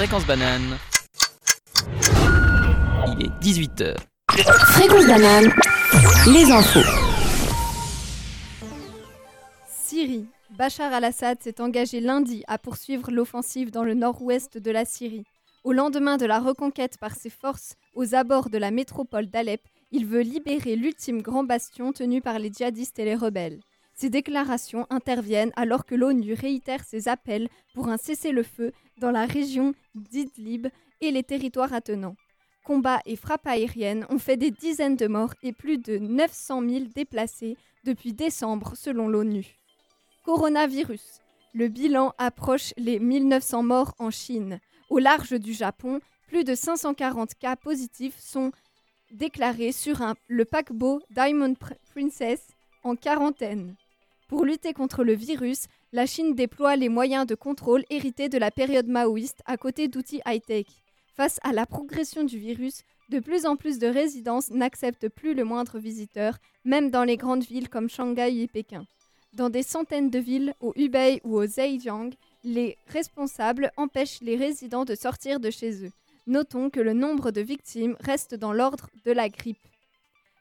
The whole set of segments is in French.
Fréquence banane. Il est 18h. Fréquence banane, les infos. Syrie. Bachar al-Assad s'est engagé lundi à poursuivre l'offensive dans le nord-ouest de la Syrie. Au lendemain de la reconquête par ses forces aux abords de la métropole d'Alep, il veut libérer l'ultime grand bastion tenu par les djihadistes et les rebelles. Ces déclarations interviennent alors que l'ONU réitère ses appels pour un cessez-le-feu dans la région d'Idlib et les territoires attenants. Combats et frappes aériennes ont fait des dizaines de morts et plus de 900 000 déplacés depuis décembre selon l'ONU. Coronavirus. Le bilan approche les 1900 morts en Chine. Au large du Japon, plus de 540 cas positifs sont déclarés sur le paquebot Diamond Pr- Princess en quarantaine. Pour lutter contre le virus, la Chine déploie les moyens de contrôle hérités de la période maoïste à côté d'outils high-tech. Face à la progression du virus, de plus en plus de résidences n'acceptent plus le moindre visiteur, même dans les grandes villes comme Shanghai et Pékin. Dans des centaines de villes, au Hubei ou au Zhejiang, les responsables empêchent les résidents de sortir de chez eux. Notons que le nombre de victimes reste dans l'ordre de la grippe.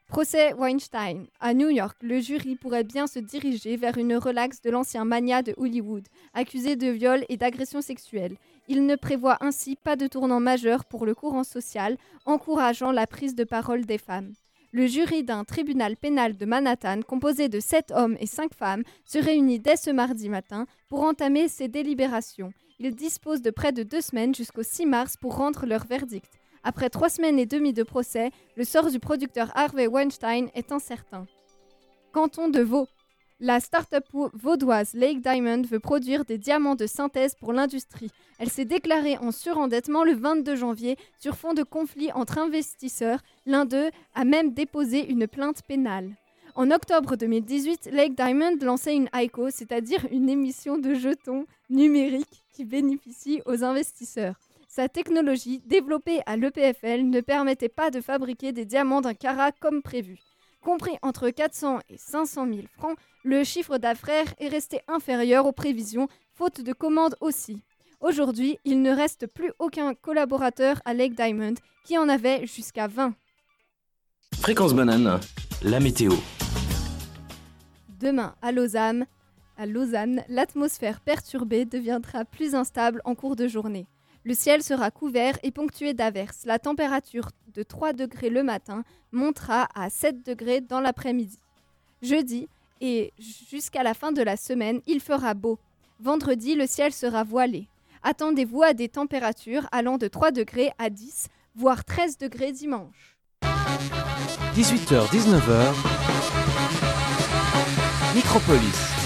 Procès Weinstein. À New York, le jury pourrait bien se diriger vers une relaxe de l'ancien mania de Hollywood, accusé de viol et d'agression sexuelle. Il ne prévoit ainsi pas de tournant majeur pour le courant social, encourageant la prise de parole des femmes. Le jury d'un tribunal pénal de Manhattan, composé de sept hommes et cinq femmes, se réunit dès ce mardi matin pour entamer ses délibérations. Ils disposent de près de deux semaines jusqu'au 6 mars pour rendre leur verdict. Après trois semaines et demie de procès, le sort du producteur Harvey Weinstein est incertain. Canton de Vaud. La start-up vau- vaudoise Lake Diamond veut produire des diamants de synthèse pour l'industrie. Elle s'est déclarée en surendettement le 22 janvier sur fond de conflit entre investisseurs. L'un d'eux a même déposé une plainte pénale. En octobre 2018, Lake Diamond lançait une ICO, c'est-à-dire une émission de jetons numériques qui bénéficie aux investisseurs. Sa technologie, développée à l'EPFL, ne permettait pas de fabriquer des diamants d'un carat comme prévu. Compris entre 400 et 500 000 francs, le chiffre d'affaires est resté inférieur aux prévisions, faute de commandes aussi. Aujourd'hui, il ne reste plus aucun collaborateur à Lake Diamond qui en avait jusqu'à 20. Fréquence banane, la météo. Demain, à Lausanne, à Lausanne, l'atmosphère perturbée deviendra plus instable en cours de journée. Le ciel sera couvert et ponctué d'averses. La température de 3 degrés le matin montera à 7 degrés dans l'après-midi. Jeudi et jusqu'à la fin de la semaine, il fera beau. Vendredi, le ciel sera voilé. Attendez-vous à des températures allant de 3 degrés à 10, voire 13 degrés dimanche. 18h, 19h. Micropolis.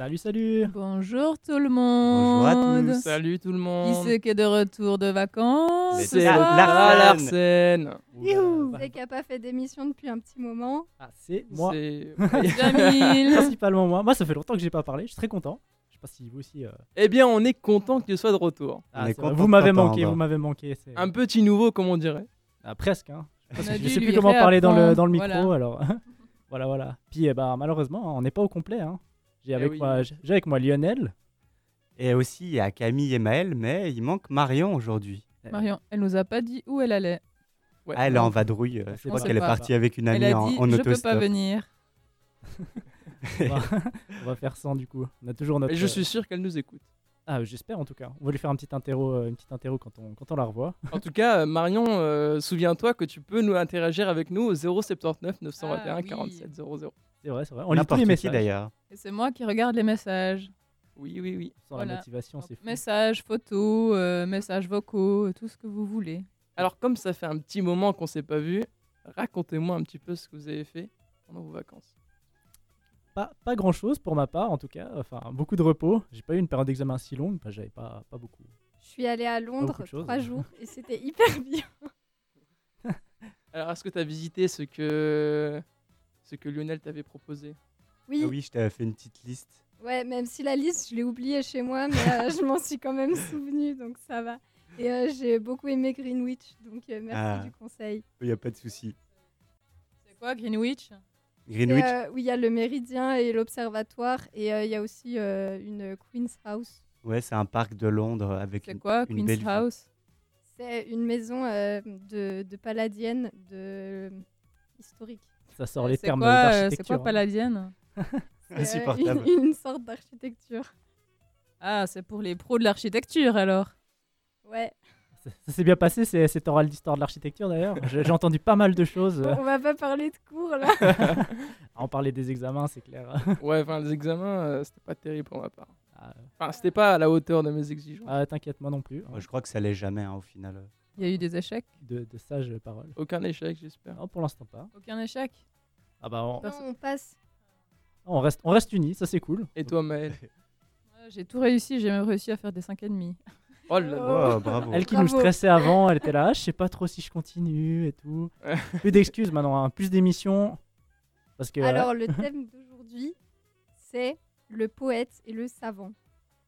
Salut, salut Bonjour tout le monde. Bonjour à tous. Salut tout le Qui monde. c'est qui est de retour de vacances? C'est Ah, Lara Larsen. Larsen. Youhou. C'est qui n'a pas fait d'émission depuis un petit moment. Ah, c'est moi, C'est- Jamil. principalement moi. Moi, ça fait longtemps que j'ai pas parlé, je suis très content. Je sais pas si vous aussi. euh, eh bien, on est content que tu sois de retour. ah, content vous m'avez manqué, vous m'avez manqué. c'est- Un petit nouveau, comme on dirait. Ah, presque, hein. Parce que je sais plus comment parler dans le, dans le micro, réapprendre, alors. voilà, voilà. Puis, eh ben, malheureusement, on n'est pas au complet. Hein. J'ai Eh avec, oui. moi, j'ai avec moi Lionel. Et aussi, il y a Camille et Maël, mais il manque Marion aujourd'hui. Marion, elle nous a pas dit où elle allait. Ouais. Ah, elle est en vadrouille. euh, Je crois pas. qu'elle est partie avec une Elle amie a en, dit en je peux pas venir. On va, on va faire sans du coup. On a toujours notre. Et je suis sûr qu'elle nous écoute. Ah, j'espère en tout cas. On va lui faire un petit interro, euh, une petite interro quand on, quand on la revoit. En tout cas, euh, Marion, euh, souviens-toi que tu peux nous interagir avec nous au 079 921 Ah, oui. 47 00. C'est vrai, c'est vrai. On lit tous les messages. d'ailleurs. Et c'est moi qui regarde les messages. Oui, oui, oui. Sans la motivation, c'est fou. Messages, photos, euh, messages vocaux, euh, tout ce que vous voulez. Alors, comme ça fait un petit moment qu'on s'est pas vu, racontez-moi un petit peu ce que vous avez fait pendant vos vacances. Pas, pas grand chose pour ma part en tout cas. Enfin, beaucoup de repos. J'ai pas eu une période d'examen si longue. Enfin, j'avais pas, pas beaucoup. Je suis allée à Londres trois jours et c'était hyper bien. Alors, est-ce que tu as visité ce que, ce que Lionel t'avait proposé Oui, Ah oui, je t'avais fait une petite liste. ouais, même si la liste, je l'ai oubliée chez moi, mais euh, je m'en suis quand même souvenue, donc ça va. Et euh, j'ai beaucoup aimé Greenwich, donc euh, merci Ah. du conseil. Il n'y a pas de souci. C'est quoi Greenwich? Greenwich, euh, oui, il y a le Méridien et l'Observatoire, et euh, il y a aussi euh, une Queen's House. Ouais, c'est un parc de Londres avec C'est une, quoi, une Queen's belle. House? C'est une maison euh, de, de palladienne de... historique. Ça sort les C'est termes quoi, euh, d'architecture. C'est quoi hein. palladienne C'est Insupportable. une, une sorte d'architecture. Ah, c'est pour les pros de l'architecture alors. Ouais. Ça, ça s'est bien passé, c'est- cet oral d'histoire de l'architecture d'ailleurs. J'ai entendu pas mal de choses. Bon, euh, on va pas parler de cours là. en parler des examens, c'est clair. Ouais, enfin, les examens, euh, c'était pas terrible pour ma part. Ah, Enfin, c'était pas à la hauteur de mes exigences. ah, T'inquiète, moi non plus. Je crois que ça l'est jamais hein, au final. Il y a eu des échecs? De, de sages paroles. Aucun échec, j'espère. Non, pour l'instant pas. Aucun échec? Ah bah on, Non, on passe. on reste, on reste unis, ça c'est cool. Et toi, Maël Ouais, J'ai tout réussi, j'ai même réussi à faire des 5,5. Oh là là. Oh, bravo. Elle qui Bravo. nous stressait avant, elle était là, Ah, je sais pas trop si je continue et tout. Plus d'excuses maintenant, hein, plus d'émissions. Parce que Alors, le thème d'aujourd'hui, c'est le poète et le savant.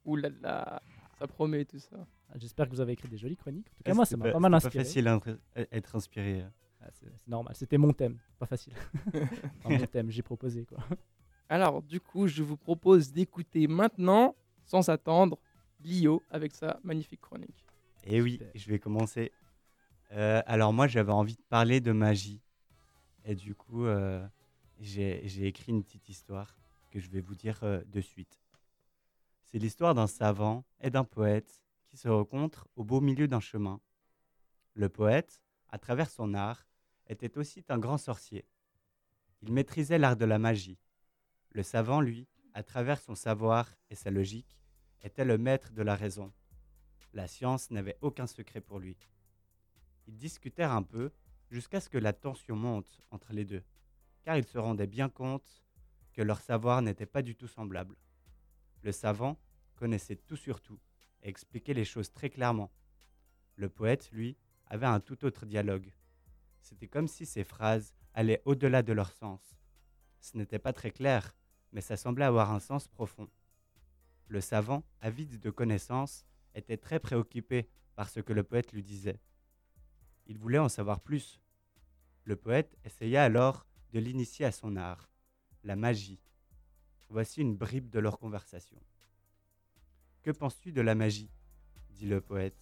Ouh là là. Ça promet tout ça. Ah, j'espère que vous avez écrit des jolies chroniques. En tout cas, moi, ça m'a pas mal inspiré. pas facile à être- à être inspiré. Ah, c'est normal, c'était mon thème, pas facile. Enfin, mon thème, j'ai proposé quoi. Alors, du coup, je vous propose d'écouter maintenant, sans attendre, Lio avec sa magnifique chronique. Et oui, Super. je vais commencer. Euh, alors moi, j'avais envie de parler de magie. Et du coup, euh, j'ai j'ai écrit une petite histoire que je vais vous dire euh, de suite. C'est l'histoire d'un savant et d'un poète qui se rencontrent au beau milieu d'un chemin. Le poète, à travers son art, était aussi un grand sorcier. Il maîtrisait l'art de la magie. Le savant, lui, à travers son savoir et sa logique, était le maître de la raison. La science n'avait aucun secret pour lui. Ils discutèrent un peu jusqu'à ce que la tension monte entre les deux, car ils se rendaient bien compte que leur savoir n'était pas du tout semblable. Le savant connaissait tout sur tout et expliquait les choses très clairement. Le poète, lui, avait un tout autre dialogue. C'était comme si ses phrases allaient au-delà de leur sens. Ce n'était pas très clair, mais ça semblait avoir un sens profond. Le savant, avide de connaissances, était très préoccupé par ce que le poète lui disait. Il voulait en savoir plus. Le poète essaya alors de l'initier à son art, la magie. Voici une bribe de leur conversation. Que penses-tu de la magie? dit le poète.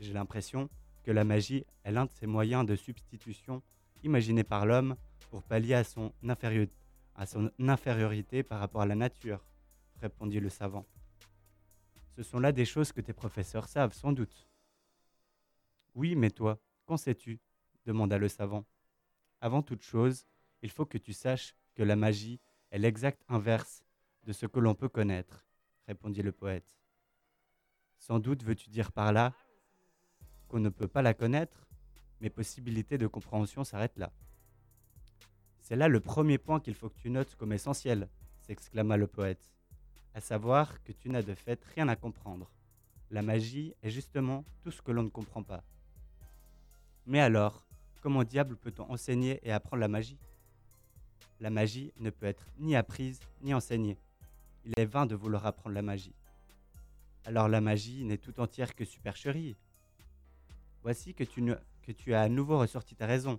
J'ai l'impression que la magie est l'un de ces moyens de substitution imaginés par l'homme pour pallier à son, infériorité par rapport à la nature, répondit le savant. Ce sont là des choses que tes professeurs savent, sans doute. Oui, mais toi, qu'en sais-tu? demanda le savant. Avant toute chose, il faut que tu saches que la magie est l'exact inverse de ce que l'on peut connaître, répondit le poète. Sans doute veux-tu dire par là qu'on ne peut pas la connaître Mes possibilités de compréhension s'arrêtent là. C'est là le premier point qu'il faut que tu notes comme essentiel, s'exclama le poète à savoir que tu n'as de fait rien à comprendre. La magie est justement tout ce que l'on ne comprend pas. Mais alors, comment diable peut-on enseigner et apprendre la magie? La magie ne peut être ni apprise ni enseignée. Il est vain de vouloir apprendre la magie. Alors la magie n'est tout entière que supercherie. Voici que tu, as à nouveau ressorti ta raison,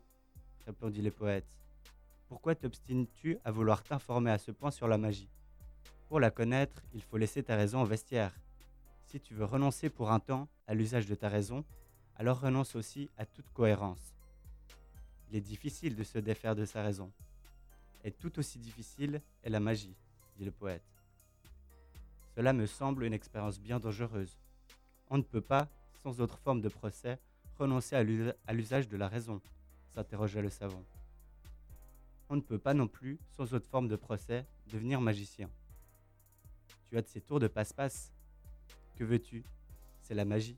répondit le poète. Pourquoi t'obstines-tu à vouloir t'informer à ce point sur la magie? Pour la connaître, il faut laisser ta raison au vestiaire. Si tu veux renoncer pour un temps à l'usage de ta raison, alors renonce aussi à toute cohérence. Il est difficile de se défaire de sa raison. Et tout aussi difficile est la magie, dit le poète. Cela me semble une expérience bien dangereuse. On ne peut pas, sans autre forme de procès, renoncer à l'usa- à l'usage de la raison, s'interrogea le savant. On ne peut pas non plus, sans autre forme de procès, devenir magicien. Tu as de ces tours de passe-passe. Que veux-tu? C'est la magie.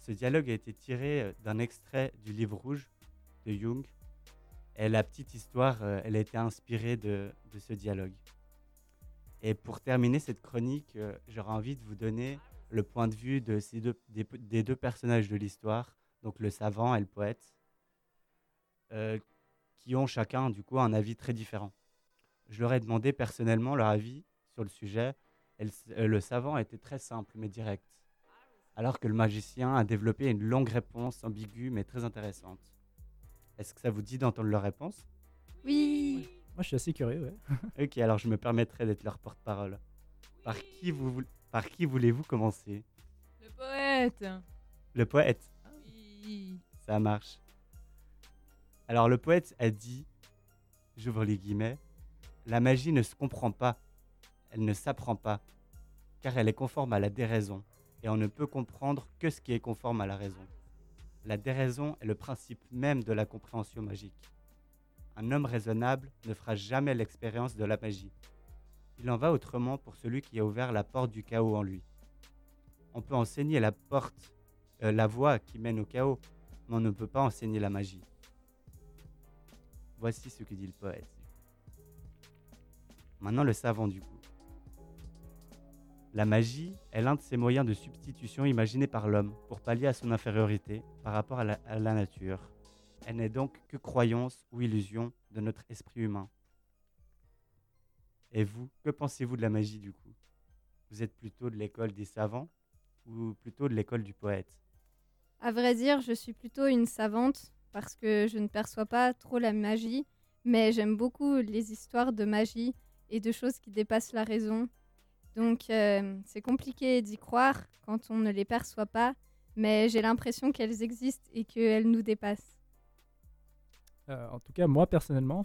Ce dialogue a été tiré euh, d'un extrait du livre rouge de Jung. Et la petite histoire, euh, elle a été inspirée de, de ce dialogue. Et pour terminer cette chronique, euh, j'aurais envie de vous donner le point de vue de ces deux, des, des deux personnages de l'histoire, donc le savant et le poète, euh, qui ont chacun du coup un avis très différent. Je leur ai demandé personnellement leur avis sur le sujet, et le, euh, le savant était très simple mais direct, alors que le magicien a développé une longue réponse ambiguë mais très intéressante. Est-ce que ça vous dit d'entendre leur réponse? Oui. Moi, je suis assez curieux, ouais. Ok, alors je me permettrai d'être leur porte-parole. Par qui, vous, voul- par qui voulez-vous commencer? Le poète. Le poète. Oui. Ça marche. Alors le poète a dit, j'ouvre les guillemets, la magie ne se comprend pas, elle ne s'apprend pas, car elle est conforme à la déraison, et on ne peut comprendre que ce qui est conforme à la raison. La déraison est le principe même de la compréhension magique. Un homme raisonnable ne fera jamais l'expérience de la magie. Il en va autrement pour celui qui a ouvert la porte du chaos en lui. On peut enseigner la porte, euh, la voie qui mène au chaos, mais on ne peut pas enseigner la magie. Voici ce que dit le poète. Maintenant le savant du coup. La magie est l'un de ces moyens de substitution imaginés par l'homme pour pallier à son infériorité par rapport à la, à la nature. Elle n'est donc que croyance ou illusion de notre esprit humain. Et vous, que pensez-vous de la magie du coup? Vous êtes plutôt de l'école des savants ou plutôt de l'école du poète? À vrai dire, je suis plutôt une savante parce que je ne perçois pas trop la magie, mais j'aime beaucoup les histoires de magie et de choses qui dépassent la raison. Donc euh, c'est compliqué d'y croire quand on ne les perçoit pas, mais j'ai l'impression qu'elles existent et qu'elles nous dépassent. Euh, en tout cas, moi personnellement,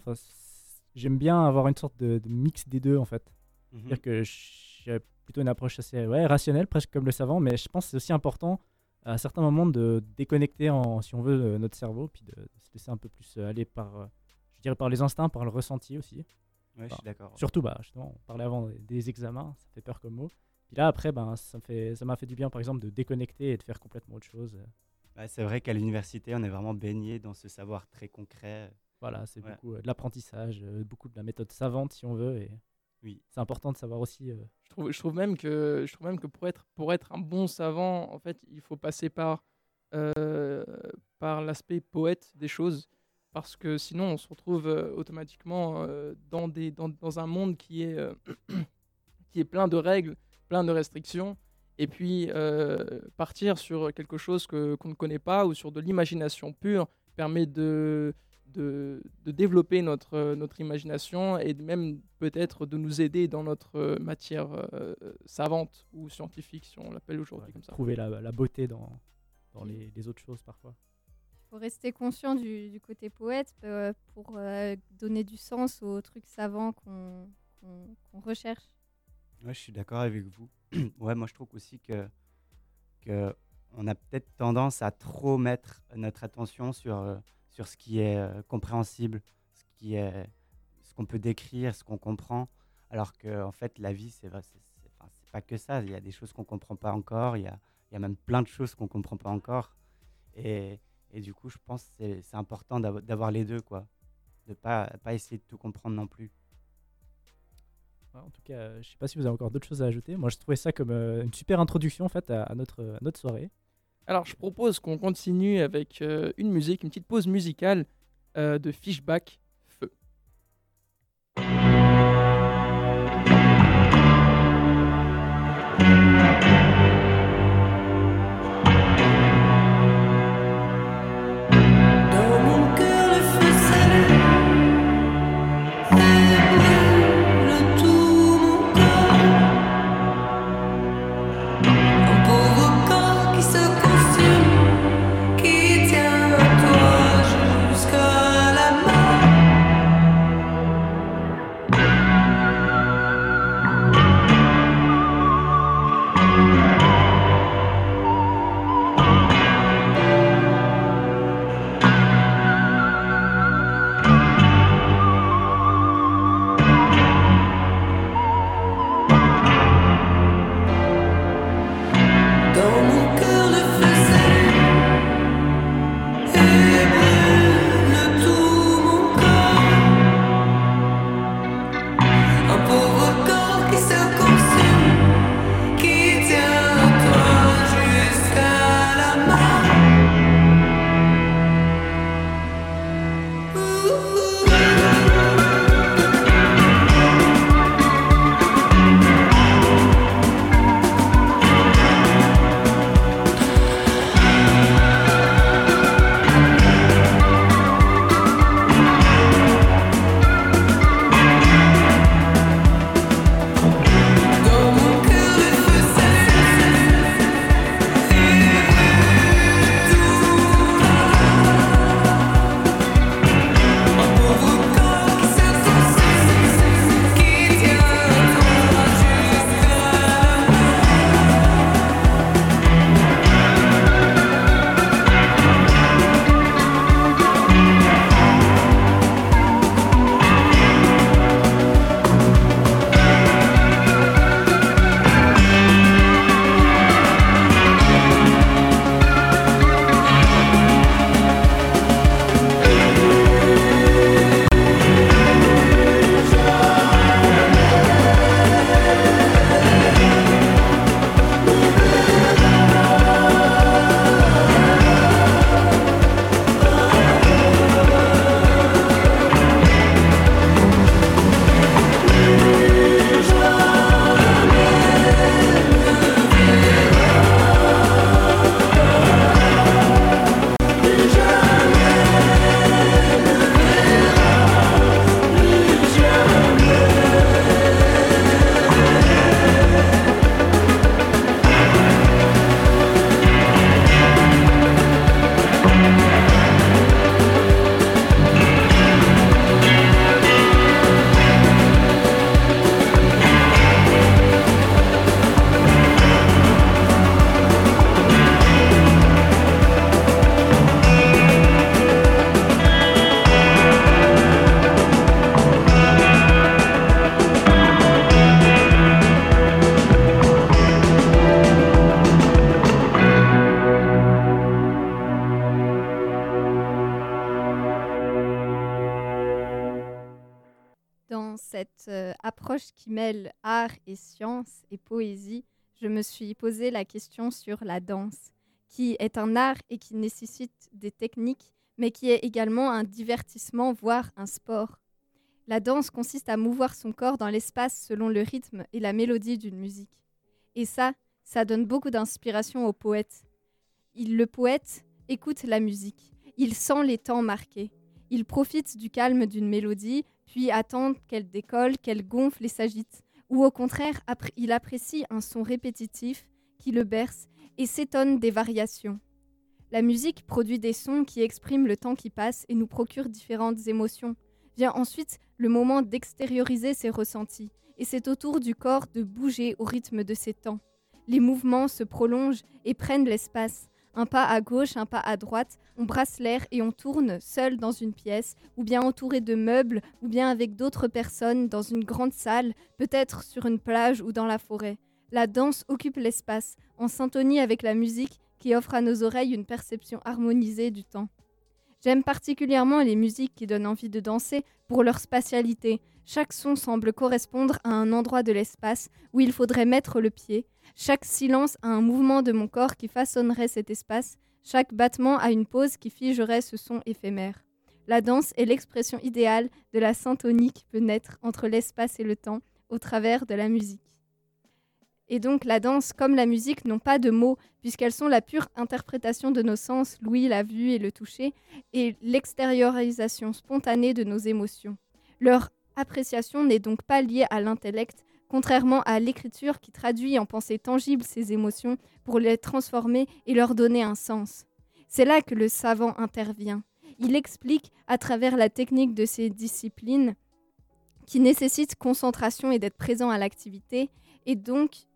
j'aime bien avoir une sorte de, de mix des deux en fait. Mhm. C'est-à-dire que j'ai plutôt une approche assez ouais, rationnelle, presque comme le savant, mais je pense que c'est aussi important à certains moments de déconnecter, en, si on veut, euh, notre cerveau, puis de, de se laisser un peu plus euh, aller par, euh, je dirais, par les instincts, par le ressenti aussi. Ouais, je suis d'accord. Surtout, bah, justement, on parlait avant des, des examens, ça fait peur comme mot. Puis là, après, ben, ça me fait, ça m'a fait du bien, par exemple, de déconnecter et de faire complètement autre chose. C'est vrai qu'à l'université, on est vraiment baigné dans ce savoir très concret. Voilà, c'est Ouais. beaucoup euh, de l'apprentissage, euh, beaucoup de la méthode savante, si on veut. Et Oui. c'est important de savoir aussi. euh, Je trouve, je trouve même que, je trouve même que pour, être, pour être un bon savant, en fait, il faut passer par, euh, par l'aspect poète des choses. Parce que sinon, on se retrouve euh, automatiquement euh, dans, des, dans, dans un monde qui est, euh, qui est plein de règles, plein de restrictions. Et puis, euh, partir sur quelque chose que- qu'on ne connaît pas ou sur de l'imagination pure permet de, de, de développer notre, notre imagination et même peut-être de nous aider dans notre matière euh, savante ou scientifique, si on l'appelle aujourd'hui ouais, comme ça. trouver la, la beauté dans, dans les, les autres choses parfois. Il faut rester conscient du, du côté poète euh, pour euh, donner du sens aux trucs savants qu'on qu'on- qu'on recherche. Ouais, je suis d'accord avec vous. ouais, moi je trouve aussi que, que on a peut-être tendance à trop mettre notre attention sur, euh, sur ce qui est euh, compréhensible, ce qui est ce qu'on peut décrire, ce qu'on comprend, alors que en fait la vie c'est c'est pas que ça. Il y a des choses qu'on comprend pas encore. Il y a, il y a même plein de choses qu'on comprend pas encore. Et, et du coup, je pense que c'est- important d'avoir les deux, quoi. De pas pas essayer de tout comprendre non plus. En tout cas, euh, je sais pas si vous avez encore d'autres choses à ajouter. Moi, je trouvais ça comme euh, une super introduction en fait notre, à notre soirée. Alors, je propose qu'on continue avec euh, une musique, une petite pause musicale euh, de Fishback mêle art et science et poésie, je me suis posé la question sur la danse, qui est un art et qui nécessite des techniques, mais qui est également un divertissement, voire un sport. La danse consiste à mouvoir son corps dans l'espace selon le rythme et la mélodie d'une musique. Et ça, ça donne beaucoup d'inspiration au poète. Il, le poète écoute la musique, il sent les temps marqués, il profite du calme d'une mélodie, puis attend qu'elle décolle, qu'elle gonfle et s'agite, ou au contraire, il apprécie un son répétitif qui le berce et s'étonne des variations. La musique produit des sons qui expriment le temps qui passe et nous procure différentes émotions. Vient ensuite le moment d'extérioriser ses ressentis, et c'est au tour du corps de bouger au rythme de ces temps. Les mouvements se prolongent et prennent l'espace. Un pas à gauche, un pas à droite, on brasse l'air et on tourne seul dans une pièce, ou bien entouré de meubles, ou bien avec d'autres personnes dans une grande salle, peut-être sur une plage ou dans la forêt. La danse occupe l'espace, en syntonie avec la musique qui offre à nos oreilles une perception harmonisée du temps. J'aime particulièrement les musiques qui donnent envie de danser pour leur spatialité. Chaque son semble correspondre à un endroit de l'espace où il faudrait mettre le pied. Chaque silence a un mouvement de mon corps qui façonnerait cet espace. Chaque battement a une pause qui figerait ce son éphémère. La danse est l'expression idéale de la syntonie qui peut naître entre l'espace et le temps au travers de la musique. Et donc la danse comme la musique n'ont pas de mots puisqu'elles sont la pure interprétation de nos sens, l'ouïe, la vue et le toucher, et l'extériorisation spontanée de nos émotions. Leur appréciation n'est donc pas liée à l'intellect, contrairement à l'écriture qui traduit en pensée tangible ces émotions pour les transformer et leur donner un sens. C'est là que le savant intervient. Il explique, à travers la technique de ces disciplines, qui nécessitent concentration et d'être présent à l'activité, et donc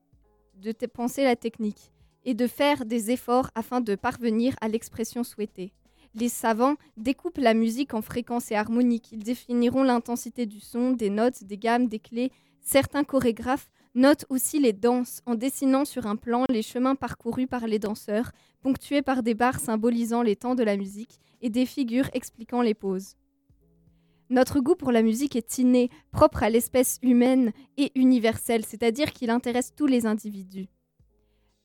de penser la technique, et de faire des efforts afin de parvenir à l'expression souhaitée. Les savants découpent la musique en fréquences et harmoniques. Ils définiront l'intensité du son, des notes, des gammes, des clés. Certains chorégraphes notent aussi les danses en dessinant sur un plan les chemins parcourus par les danseurs, ponctués par des barres symbolisant les temps de la musique et des figures expliquant les pauses. Notre goût pour la musique est inné, propre à l'espèce humaine et universel, c'est-à-dire qu'il intéresse tous les individus.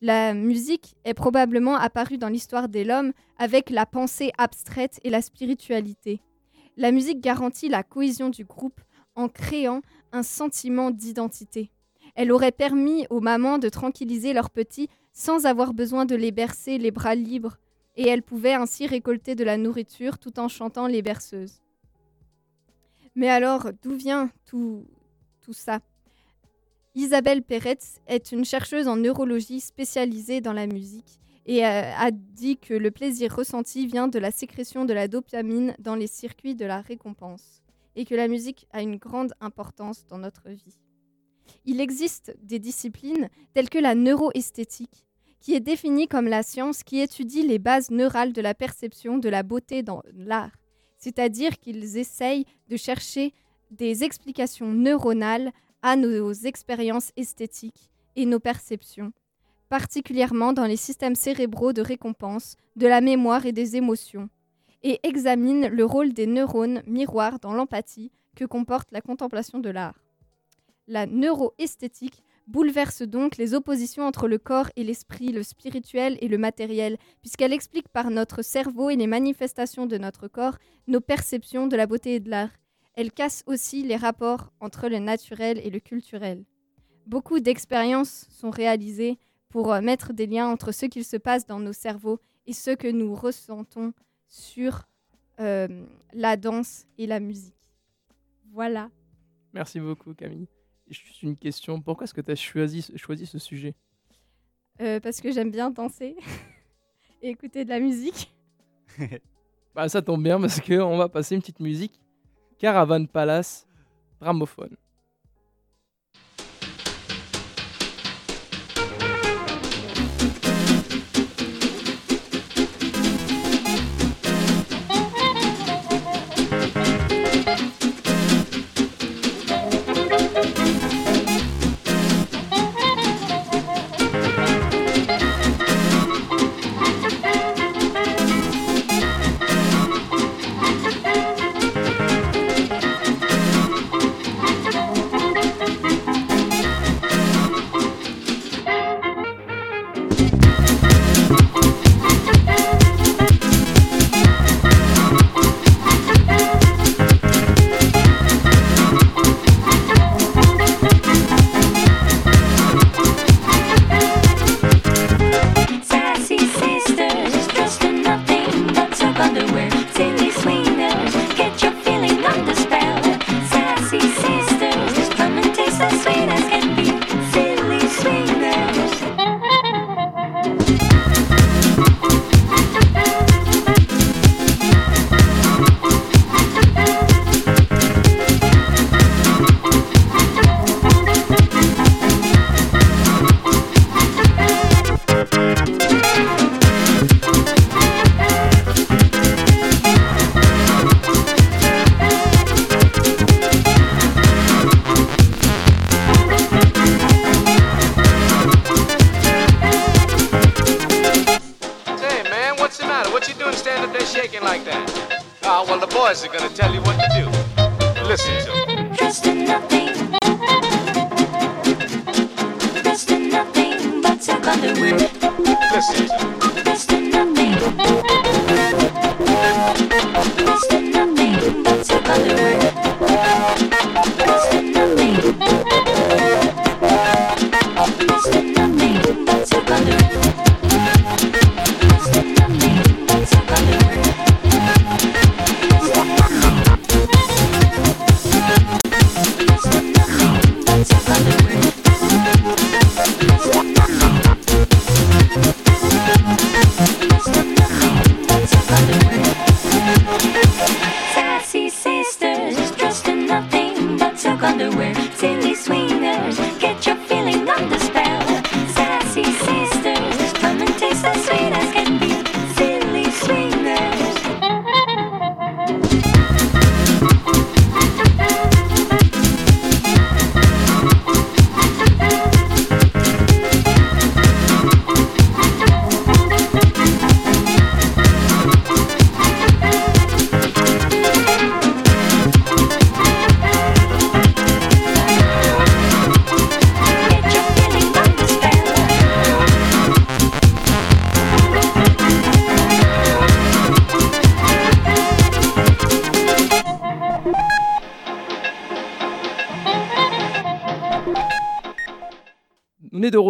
La musique est probablement apparue dans l'histoire de l'homme avec la pensée abstraite et la spiritualité. La musique garantit la cohésion du groupe en créant un sentiment d'identité. Elle aurait permis aux mamans de tranquilliser leurs petits sans avoir besoin de les bercer les bras libres, et elles pouvaient ainsi récolter de la nourriture tout en chantant les berceuses. Mais alors, d'où vient tout, tout ça? Isabelle Peretz est une chercheuse en neurologie spécialisée dans la musique et euh, a dit que le plaisir ressenti vient de la sécrétion de la dopamine dans les circuits de la récompense et que la musique a une grande importance dans notre vie. Il existe des disciplines telles que la neuroesthétique, qui est définie comme la science qui étudie les bases neurales de la perception de la beauté dans l'art, c'est-à-dire qu'ils essayent de chercher des explications neuronales à nos expériences esthétiques et nos perceptions, particulièrement dans les systèmes cérébraux de récompense, de la mémoire et des émotions, et examine le rôle des neurones miroirs dans l'empathie que comporte la contemplation de l'art. La neuroesthétique bouleverse donc les oppositions entre le corps et l'esprit, le spirituel et le matériel, puisqu'elle explique par notre cerveau et les manifestations de notre corps nos perceptions de la beauté et de l'art. Elle casse aussi les rapports entre le naturel et le culturel. Beaucoup d'expériences sont réalisées pour euh, mettre des liens entre ce qu'il se passe dans nos cerveaux et ce que nous ressentons sur euh, la danse et la musique. Voilà. Merci beaucoup, Camille. Juste une question. Pourquoi est-ce que tu as choisi, choisi ce sujet? Euh, parce que j'aime bien danser et écouter de la musique. Bah, ça tombe bien parce qu'on va passer une petite musique. Caravan Palace, gramophone.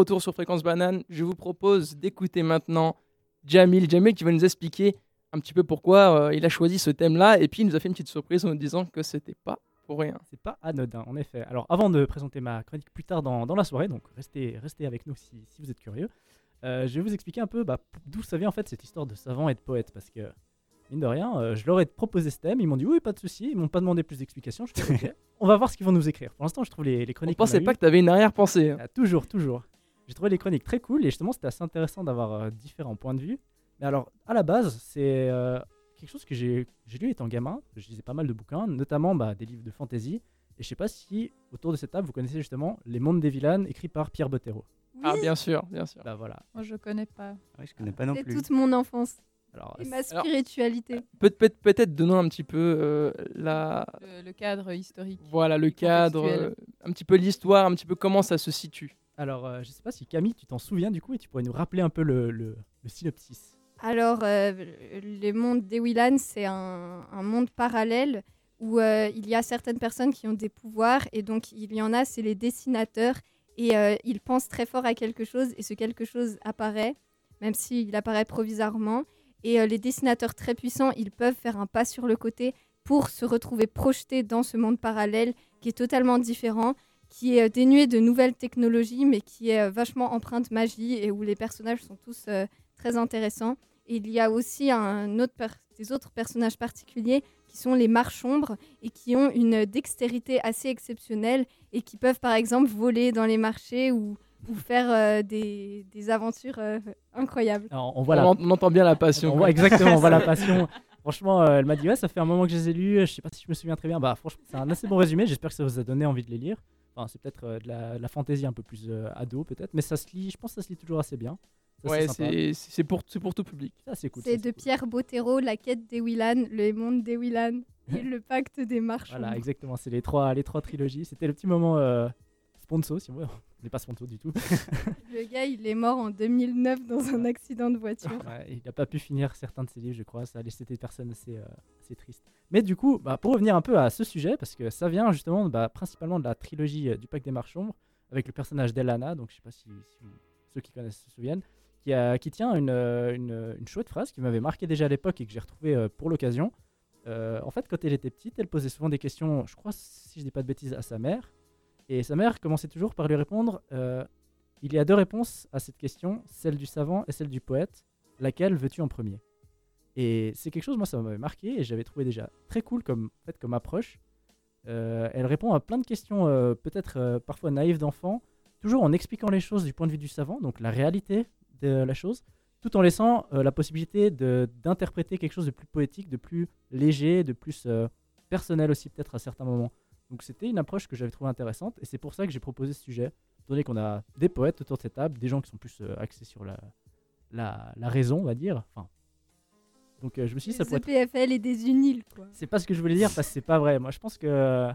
Retour sur Fréquence Banane. Je vous propose d'écouter maintenant Jamil. Jamil qui va nous expliquer un petit peu pourquoi euh, il a choisi ce thème-là. Et puis il nous a fait une petite surprise en nous disant que c'était pas pour rien. C'est pas anodin, en effet. Alors, avant de présenter ma chronique plus tard dans, dans la soirée, donc restez, restez avec nous si, si vous êtes curieux, euh, je vais vous expliquer un peu bah, d'où ça vient en fait cette histoire de savant et de poète. Parce que, mine de rien, euh, je leur ai proposé ce thème, ils m'ont dit oui, pas de souci, ils m'ont pas demandé plus d'explications. Je fais ok, on va voir ce qu'ils vont nous écrire. Pour l'instant, je trouve les, les On chroniques. a pensait pas que tu avais une arrière-pensée. hein. ah, toujours, toujours. J'ai trouvé les chroniques très cool et justement c'était assez intéressant d'avoir euh, différents points de vue. Mais alors, à la base, c'est euh, quelque chose que j'ai lu étant gamin. Je lisais pas mal de bouquins, notamment bah, des livres de fantasy. Et je sais pas si autour de cette table vous connaissez justement Les Mondes des Vilanes écrits par Pierre Bottero. Ah, bien sûr, bien sûr. Bah voilà. Moi, je connais pas. Ouais, je connais pas non C'est plus. toute mon enfance Alors, et c'est- ma spiritualité. Peut- peut- Peut-être donnons un petit peu euh, la, Le, le cadre historique. voilà, le cadre, euh, un petit peu l'histoire, un petit peu comment ça se situe. Alors euh, je sais pas si Camille, tu t'en souviens du coup et tu pourrais nous rappeler un peu le, le- le synopsis. Alors, euh, les mondes d'Ewilan, c'est un, monde parallèle où euh, il y a certaines personnes qui ont des pouvoirs et donc il y en a, c'est les dessinateurs et euh, ils pensent très fort à quelque chose et ce quelque chose apparaît, même s'il apparaît provisoirement. Et les dessinateurs très puissants, ils peuvent faire un pas sur le côté pour se retrouver projetés dans ce monde parallèle qui est totalement différent, qui est dénué de nouvelles technologies mais qui est euh, vachement empreint de magie et où les personnages sont tous euh, très intéressants. Et il y a aussi un autre per- des autres personnages particuliers qui sont les marchombres et qui ont une dextérité assez exceptionnelle et qui peuvent par exemple voler dans les marchés ou, ou faire euh, des, des aventures euh, incroyables. Alors, on voit la- on, en- on entend bien la passion. On quoi. voit exactement, on voit la passion. Franchement, euh, elle m'a dit ouais, ça fait un moment que je les ai lus. Je sais pas si je me souviens très bien. Bah franchement, c'est un assez bon résumé. J'espère que ça vous a donné envie de les lire. Enfin, c'est peut-être euh, de la, de la fantaisie un peu plus euh, ado peut-être, mais ça se lit. Je pense que ça se lit toujours assez bien. Ça, Ouais, c'est c'est pour, c'est pour tout public. Ça, c'est cool. C'est ça, de cool. Pierre Bottero, La quête d'Ewilan, Le monde d'Ewilan et Le pacte des marchands. Voilà, exactement. C'est les trois, les trois trilogies. C'était le petit moment euh, sponsor, si on veut. N'est pas sponsor du tout. Le gars, il est mort en 2009 dans un accident de voiture. Ouais, il n'a pas pu finir certains de ses livres, je crois. Ça a laissé des personnes assez, euh, assez tristes. Mais du coup, bah, pour revenir un peu à ce sujet, parce que ça vient justement bah, principalement de la trilogie euh, du Pacte des Marchombres, avec le personnage d'Elana, donc je sais pas si, ceux qui connaissent se souviennent, qui, a, qui tient une, euh, une, une chouette phrase qui m'avait marqué déjà à l'époque et que j'ai retrouvée euh, pour l'occasion. En fait, quand elle était petite, elle posait souvent des questions, je crois, si je dis pas de bêtises, à sa mère. Et sa mère commençait toujours par lui répondre euh, Il y a deux réponses à cette question, celle du savant et celle du poète. Laquelle veux-tu en premier? Et c'est quelque chose, moi, ça m'avait marqué et j'avais trouvé déjà très cool comme, comme approche. Euh, elle répond à plein de questions, euh, peut-être parfois naïves d'enfant, toujours en expliquant les choses du point de vue du savant, donc la réalité de la chose, tout en laissant la possibilité d'interpréter quelque chose de plus poétique, de plus léger, de plus personnel aussi peut-être à certains moments. Donc c'était une approche que j'avais trouvée intéressante et c'est pour ça que j'ai proposé ce sujet, étant donné qu'on a des poètes autour de cette table, des gens qui sont plus euh, axés sur la, la, la raison, on va dire, enfin Donc euh, je me suis dit, ça Des pourrait être EPFL et des UNIL, quoi. c'est pas ce que je voulais dire parce que c'est pas vrai. Moi, je pense que.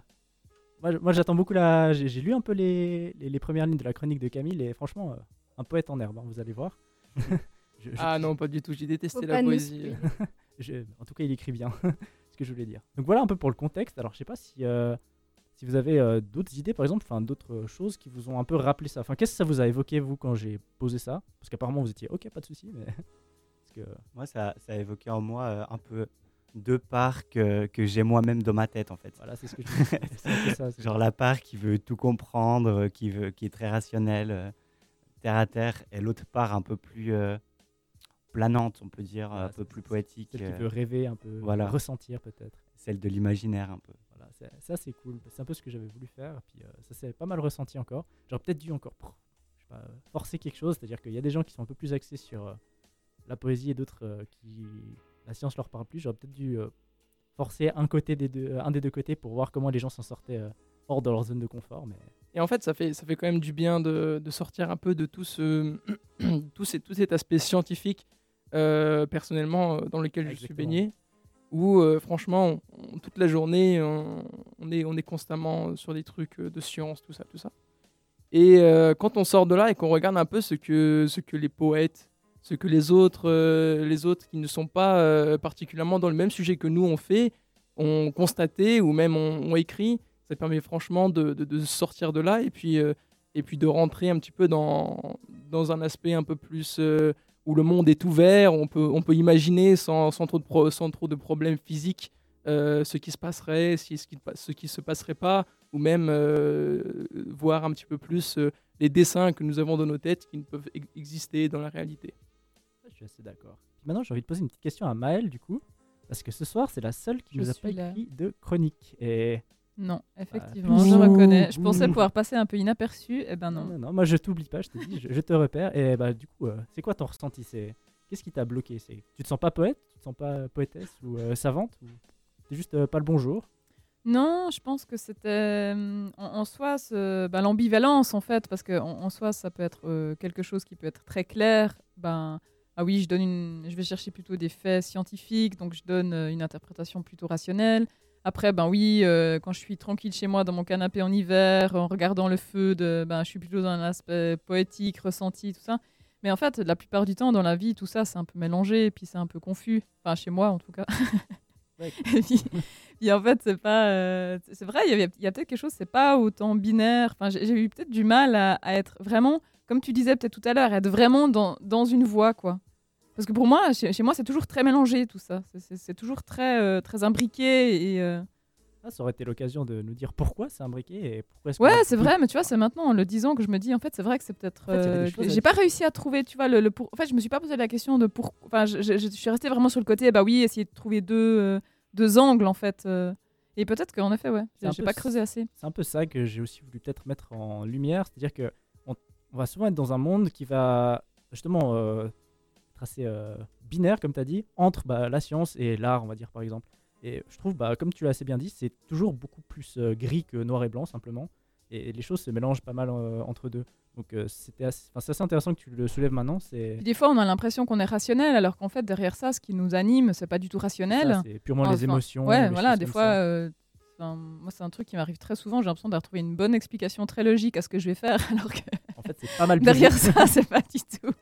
Moi, j'attends beaucoup la. J'ai lu un peu les, les, les premières lignes de la chronique de Camille et franchement, euh, un poète en herbe, hein, vous allez voir. Je- je- Ah non, pas du tout. J'ai détesté Faut la poésie. je- en tout cas, il écrit bien. ce que je voulais dire. Donc voilà un peu pour le contexte. Alors, je sais pas si, euh, si vous avez euh, d'autres idées, par exemple, enfin d'autres choses qui vous ont un peu rappelé ça. Enfin, qu'est-ce que ça vous a évoqué, vous, quand j'ai posé ça? Parce qu'apparemment, vous étiez OK, pas de souci, mais. Parce que. Moi, ça, ça a évoqué en moi euh, un peu deux parts que, que j'ai moi-même dans ma tête, en fait. Voilà, c'est ce que je ça, Genre la part qui veut tout comprendre, euh, qui, veut, qui est très rationnelle, euh, terre à terre, et l'autre part un peu plus euh, planante, on peut dire, Voilà, un peu plus poétique, Celle qui euh, veut rêver un peu, voilà. ressentir peut-être. celle de l'imaginaire un peu. C'est- ça c'est cool. C'est un peu ce que j'avais voulu faire. Et puis euh, ça s'est pas mal ressenti encore. J'aurais peut-être dû encore pff, je sais pas, euh, forcer quelque chose. C'est-à-dire qu'il y a des gens qui sont un peu plus axés sur euh, la poésie et d'autres qui la science leur parle plus. J'aurais peut-être dû forcer un côté des deux, un des deux côtés pour voir comment les gens s'en sortaient hors de leur zone de confort. Mais Et en fait, ça fait, ça fait quand même du bien de, de sortir un peu de tout, ce, tout, ces- tout cet aspect scientifique, euh, personnellement, dans lequel je suis baigné, où euh, franchement, toute la journée, on, est, on est constamment sur des trucs euh, de science, tout ça, tout ça. Et euh, quand on sort de là et qu'on regarde un peu ce que, ce que les poètes, ce que les autres, les autres qui ne sont pas particulièrement dans le même sujet que nous ont fait, ont constaté ou même ont, écrit, ça permet franchement de, de- de sortir de là et puis, et puis de rentrer un petit peu dans, dans un aspect un peu plus où le monde est ouvert, on peut, on peut imaginer sans, sans, trop, de pro- sans trop de problèmes physiques euh, ce qui se passerait, si, ce qui ce qui se passerait pas, ou même euh, voir un petit peu plus euh, les dessins que nous avons dans nos têtes qui ne peuvent ex- exister dans la réalité. je suis assez d'accord. Maintenant, j'ai envie de poser une petite question à Maëlle du coup. Parce que ce soir, c'est la seule qui Je nous a pas là. écrit de chronique. Et Non, effectivement, je Bouh, reconnais. Je pensais pouvoir passer un peu inaperçu, et ben Non, non. non, moi je t'oublie pas, je te dis, je, je te repère. Et bah du coup, euh, c'est quoi ton ressenti? C'est qu'est-ce qui t'a bloqué? C'est tu te sens pas poète? Tu te sens pas poétesse ou euh, savante? Ou c'est juste euh, pas le bon jour Non, je pense que c'était en, en soi ce- ben, l'ambivalence en fait, parce que en, en soi ça peut être quelque chose qui peut être très clair. Ben ah oui, je donne une, je vais chercher plutôt des faits scientifiques, donc je donne une interprétation plutôt rationnelle. Après, ben oui, euh, quand je suis tranquille chez moi dans mon canapé en hiver, en regardant le feu, de, ben, je suis plutôt dans un aspect poétique, ressenti, tout ça. Mais en fait, la plupart du temps dans la vie, tout ça, c'est un peu mélangé, et puis c'est un peu confus. Enfin, chez moi en tout cas. Ouais. Et puis, puis en fait, c'est pas. euh, c'est vrai, il y a, il y a peut-être quelque chose, c'est pas autant binaire. Enfin, j'ai j'ai eu peut-être du mal à, à être vraiment, comme tu disais peut-être tout à l'heure, être vraiment dans, dans une voie, quoi. Parce que pour moi, chez, chez moi, c'est toujours très mélangé tout ça. C'est- toujours très, euh, très imbriqué et. euh, Ah, ça aurait été l'occasion de nous dire pourquoi c'est imbriqué et pourquoi qu'on Ouais, c'est vrai, mais tu vois, c'est maintenant en le disant que je me dis, en fait, c'est vrai que c'est peut-être. En fait, euh, J'ai pas réussi à trouver, tu vois, le, le pour. En fait, je me suis pas posé la question de pour. Enfin, je, je- je suis restée vraiment sur le côté, bah oui, essayer de trouver deux, deux angles, en fait. Et peut-être qu'en effet, ouais, j'ai pas creusé assez. C'est un peu ça que j'ai aussi voulu peut-être mettre en lumière, c'est-à-dire que on, on va souvent être dans un monde qui va justement euh, être assez euh, binaire, comme tu as dit, entre bah, la science et l'art, on va dire par exemple. Et je trouve, bah, comme tu l'as assez bien dit, c'est toujours beaucoup plus euh, gris que noir et blanc simplement. Et les choses se mélangent pas mal euh, entre deux. Donc c'était assez, enfin, c'est assez intéressant que tu le soulèves maintenant. Des fois, on a l'impression qu'on est rationnel, alors qu'en fait, derrière ça, ce qui nous anime, c'est pas du tout rationnel. c'est purement Enfin, les émotions. Ouais, voilà, des fois, enfin, moi, c'est un truc qui m'arrive très souvent. J'ai l'impression d'avoir trouvé une bonne explication très logique à ce que je vais faire, alors que En fait, c'est pas mal. derrière ça, c'est pas du tout,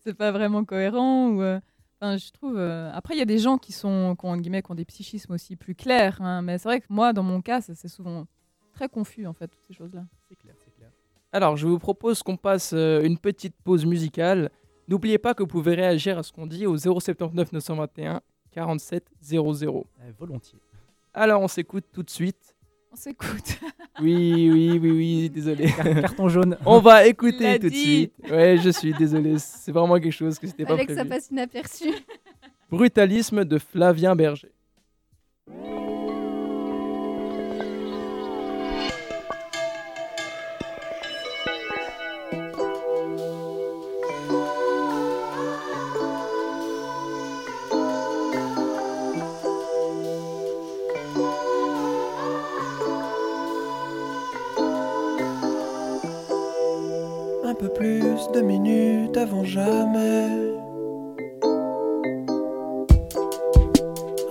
c'est pas vraiment cohérent. Ou, euh, enfin, je trouve. euh, Après, il y a des gens qui sont, qui ont, entre guillemets, qui ont des psychismes aussi plus clairs, hein, mais c'est vrai que moi, dans mon cas, c'est c'est souvent très confus, en fait, toutes ces choses-là. C'est clair, c'est clair. Alors, je vous propose qu'on passe euh, une petite pause musicale. N'oubliez pas que vous pouvez réagir à ce qu'on dit au 079 921 47 00. Eh, volontiers. Alors, on s'écoute tout de suite. On s'écoute. Oui, oui, oui, oui, désolé. Car- Carton jaune. On va écouter l'a tout de suite. Ouais, je suis désolé. C'est vraiment quelque chose que c'était pas Fallait que ça prévu. passe inaperçu. Brutalisme de Flavien Berger. peu plus de minutes avant jamais.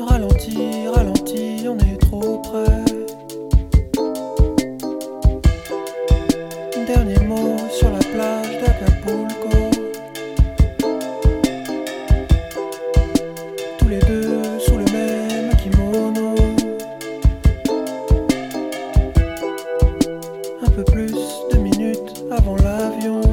Ralenti, ralenti, on est trop près. Dernier mot sur la plage d'Acapulco. Tous les deux sous le même kimono. Un peu plus de minutes. avant l'avion.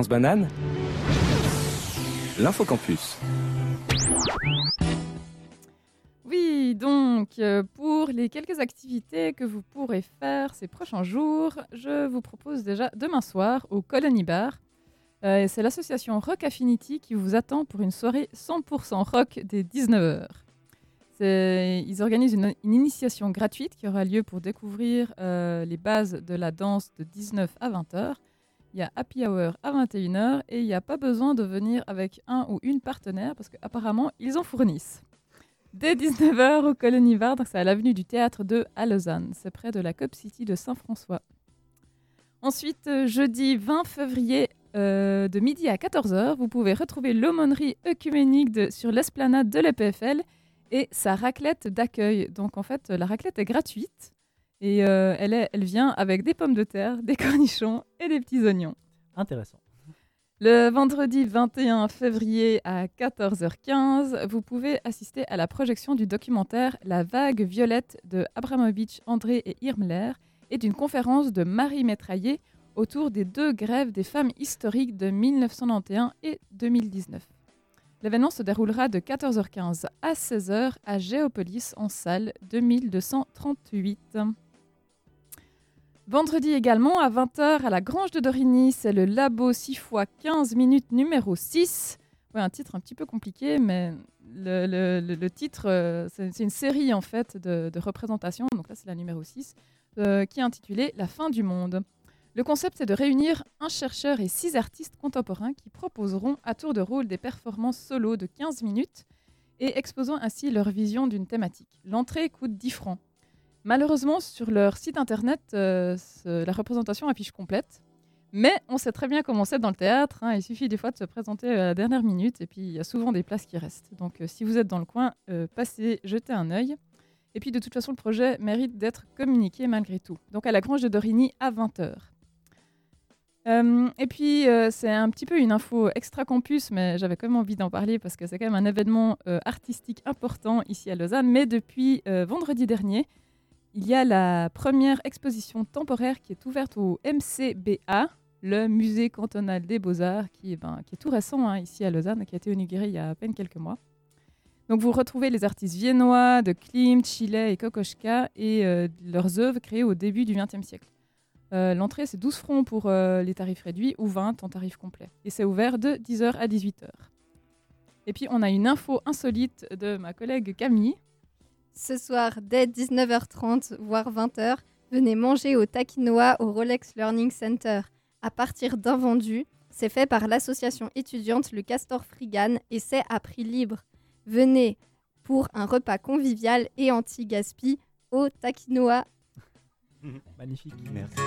Fréquence banane L'infocampus. Oui, donc euh, pour les quelques activités que vous pourrez faire ces prochains jours, je vous propose déjà demain soir au Colony Bar. Euh, c'est l'association Rock Affinity qui vous attend pour une soirée 100% rock dès 19h. C'est- Ils organisent une, initiation gratuite qui aura lieu pour découvrir euh, les bases de la danse de 19 à 20h. Il y a Happy Hour à 21h et il n'y a pas besoin de venir avec un ou une partenaire parce qu'apparemment ils en fournissent. Dès 19h au donc c'est à l'avenue du Théâtre 2 à. C'est près de la Cop City de Saint-François. Ensuite, euh, jeudi 20 février, euh, de midi à 14h, vous pouvez retrouver l'aumônerie œcuménique de- sur l'esplanade de l'EPFL et sa raclette d'accueil. Donc en fait, la raclette est gratuite et euh, elle, est- elle vient avec des pommes de terre, des cornichons et des petits oignons. Intéressant. Le vendredi 21 février à 14h15, vous pouvez assister à la projection du documentaire La vague violette de Abramovich, André et Irmler et d'une conférence de Marie Métraillé autour des deux grèves des femmes historiques de 1991 et 2019. L'événement se déroulera de 14h15 à 16h à Géopolis en salle 2238. Vendredi également, à 20h, à la Grange de Dorigny, c'est le Labo 6 x 15 minutes numéro 6. Ouais, un titre un petit peu compliqué, mais le, titre, euh, c'est une série en fait de, de représentations, donc là c'est la numéro 6, euh, qui est intitulée La fin du monde. Le concept, c'est de réunir un chercheur et six artistes contemporains qui proposeront à tour de rôle des performances solo de 15 minutes et exposant ainsi leur vision d'une thématique. L'entrée coûte 10 francs. Malheureusement, sur leur site internet, euh, la représentation affiche complète. Mais on sait très bien comment c'est dans le théâtre. hein. Il suffit des fois de se présenter à la dernière minute et puis il y a souvent des places qui restent. Donc euh, si vous êtes dans le coin, euh, passez, jetez un œil. Et puis de toute façon, le projet mérite d'être communiqué malgré tout. Donc à la Grange de Dorigny à 20h. Euh, et puis, c'est un petit peu une info extra campus, mais j'avais quand même envie d'en parler parce que c'est quand même un événement artistique important ici à Lausanne. Mais depuis vendredi dernier, il y a la première exposition temporaire qui est ouverte au MCBA, le Musée cantonal des beaux-arts, qui, est, ben, tout récent hein, ici à Lausanne, qui a été inauguré il y a à peine quelques mois. Donc vous retrouvez les artistes viennois de Klimt, Chile et Kokoschka et euh, leurs œuvres créées au début du XXe siècle. Euh, L'entrée, c'est 12 francs pour euh, les tarifs réduits ou 20 en tarif complet. Et c'est ouvert de 10h à 18h. Et puis, on a une info insolite de ma collègue Camille. Ce soir, dès 19h30, voire 20h, venez manger au Taquinoa au Rolex Learning Center. À partir d'un vendu, c'est fait par l'association étudiante Le Castor Frigan et c'est à prix libre. Venez pour un repas convivial et anti-gaspi au Taquinoa. Magnifique. Merci.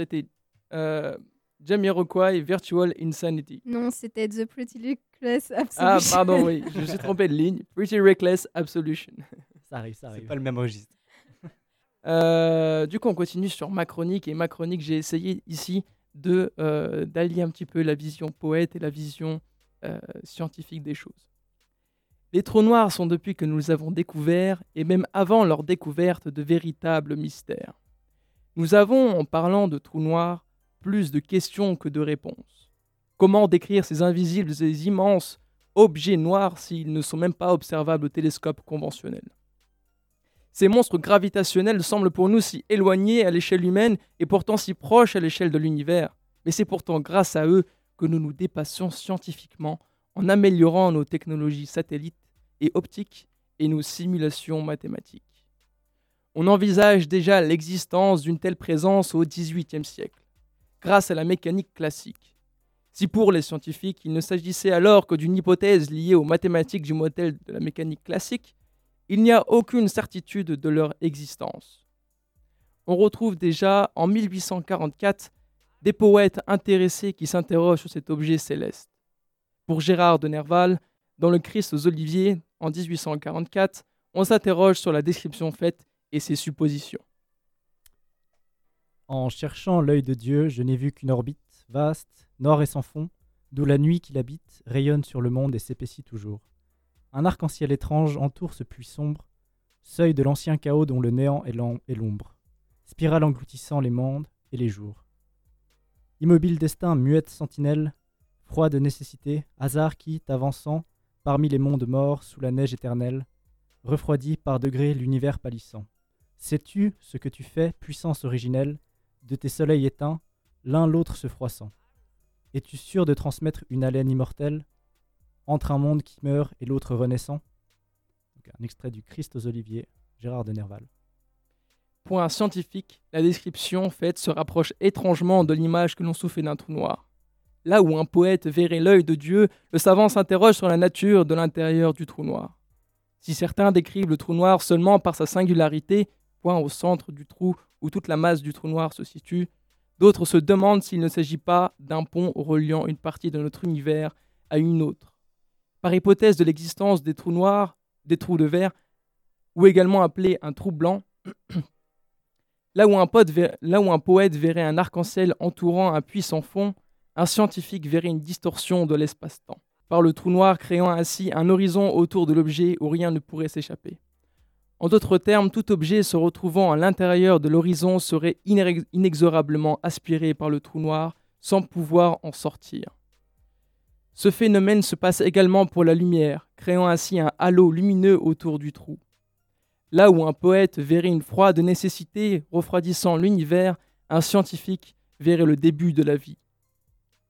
C'était euh, Jamiroquai Virtual Insanity. Non, c'était The Pretty Reckless Absolution. Ah, pardon, oui, je me suis trompé de ligne. Pretty Reckless Absolution. Ça arrive, ça C'est arrive. pas le même registre. Euh, du coup, on continue sur ma chronique. Et ma chronique, j'ai essayé ici de euh, d'allier un petit peu la vision poète et la vision euh, scientifique des choses. Les trous noirs sont depuis que nous les avons découverts, et même avant leur découverte, de véritables mystères. Nous avons, en parlant de trous noirs, plus de questions que de réponses. Comment décrire ces invisibles et immenses objets noirs s'ils ne sont même pas observables au télescope conventionnel? Ces monstres gravitationnels semblent pour nous si éloignés à l'échelle humaine et pourtant si proches à l'échelle de l'univers. Mais c'est pourtant grâce à eux que nous nous dépassions scientifiquement en améliorant nos technologies satellites et optiques et nos simulations mathématiques. On envisage déjà l'existence d'une telle présence au XVIIIe siècle, grâce à la mécanique classique. Si pour les scientifiques il ne s'agissait alors que d'une hypothèse liée aux mathématiques du modèle de la mécanique classique, il n'y a aucune certitude de leur existence. On retrouve déjà en 1844 des poètes intéressés qui s'interrogent sur cet objet céleste. Pour Gérard de Nerval, dans Le Christ aux Oliviers, en 1844, on s'interroge sur la description faite et ses suppositions. En cherchant l'œil de Dieu, je n'ai vu qu'une orbite, vaste, nord et sans fond, d'où la nuit qui l'habite rayonne sur le monde et s'épaissit toujours. Un arc-en-ciel étrange entoure ce puits sombre, seuil de l'ancien chaos dont le néant est l'ombre, spirale engloutissant les mondes et les jours. Immobile destin, muette sentinelle, froide nécessité, hasard qui, t'avançant, parmi les mondes morts, sous la neige éternelle, refroidit par degrés l'univers pâlissant. Sais-tu ce que tu fais, puissance originelle, de tes soleils éteints, l'un l'autre se froissant? Es-tu sûr de transmettre une haleine immortelle entre un monde qui meurt et l'autre renaissant? Un extrait du Christ aux Oliviers, Gérard de Nerval. Un scientifique, la description faite se rapproche étrangement de l'image que l'on souffle d'un trou noir. Là où un poète verrait l'œil de Dieu, le savant s'interroge sur la nature de l'intérieur du trou noir. Si certains décrivent le trou noir seulement par sa singularité, point au centre du trou où toute la masse du trou noir se situe, d'autres se demandent s'il ne s'agit pas d'un pont reliant une partie de notre univers à une autre. Par hypothèse de l'existence des trous noirs, des trous de verre, ou également appelés un trou blanc, Là où, un là où un poète verrait un arc-en-ciel entourant un puits sans fond, un scientifique verrait une distorsion de l'espace-temps, par le trou noir créant ainsi un horizon autour de l'objet où rien ne pourrait s'échapper. En d'autres termes, tout objet se retrouvant à l'intérieur de l'horizon serait inex- inexorablement aspiré par le trou noir sans pouvoir en sortir. Ce phénomène se passe également pour la lumière, créant ainsi un halo lumineux autour du trou. Là où un poète verrait une froide nécessité refroidissant l'univers, un scientifique verrait le début de la vie.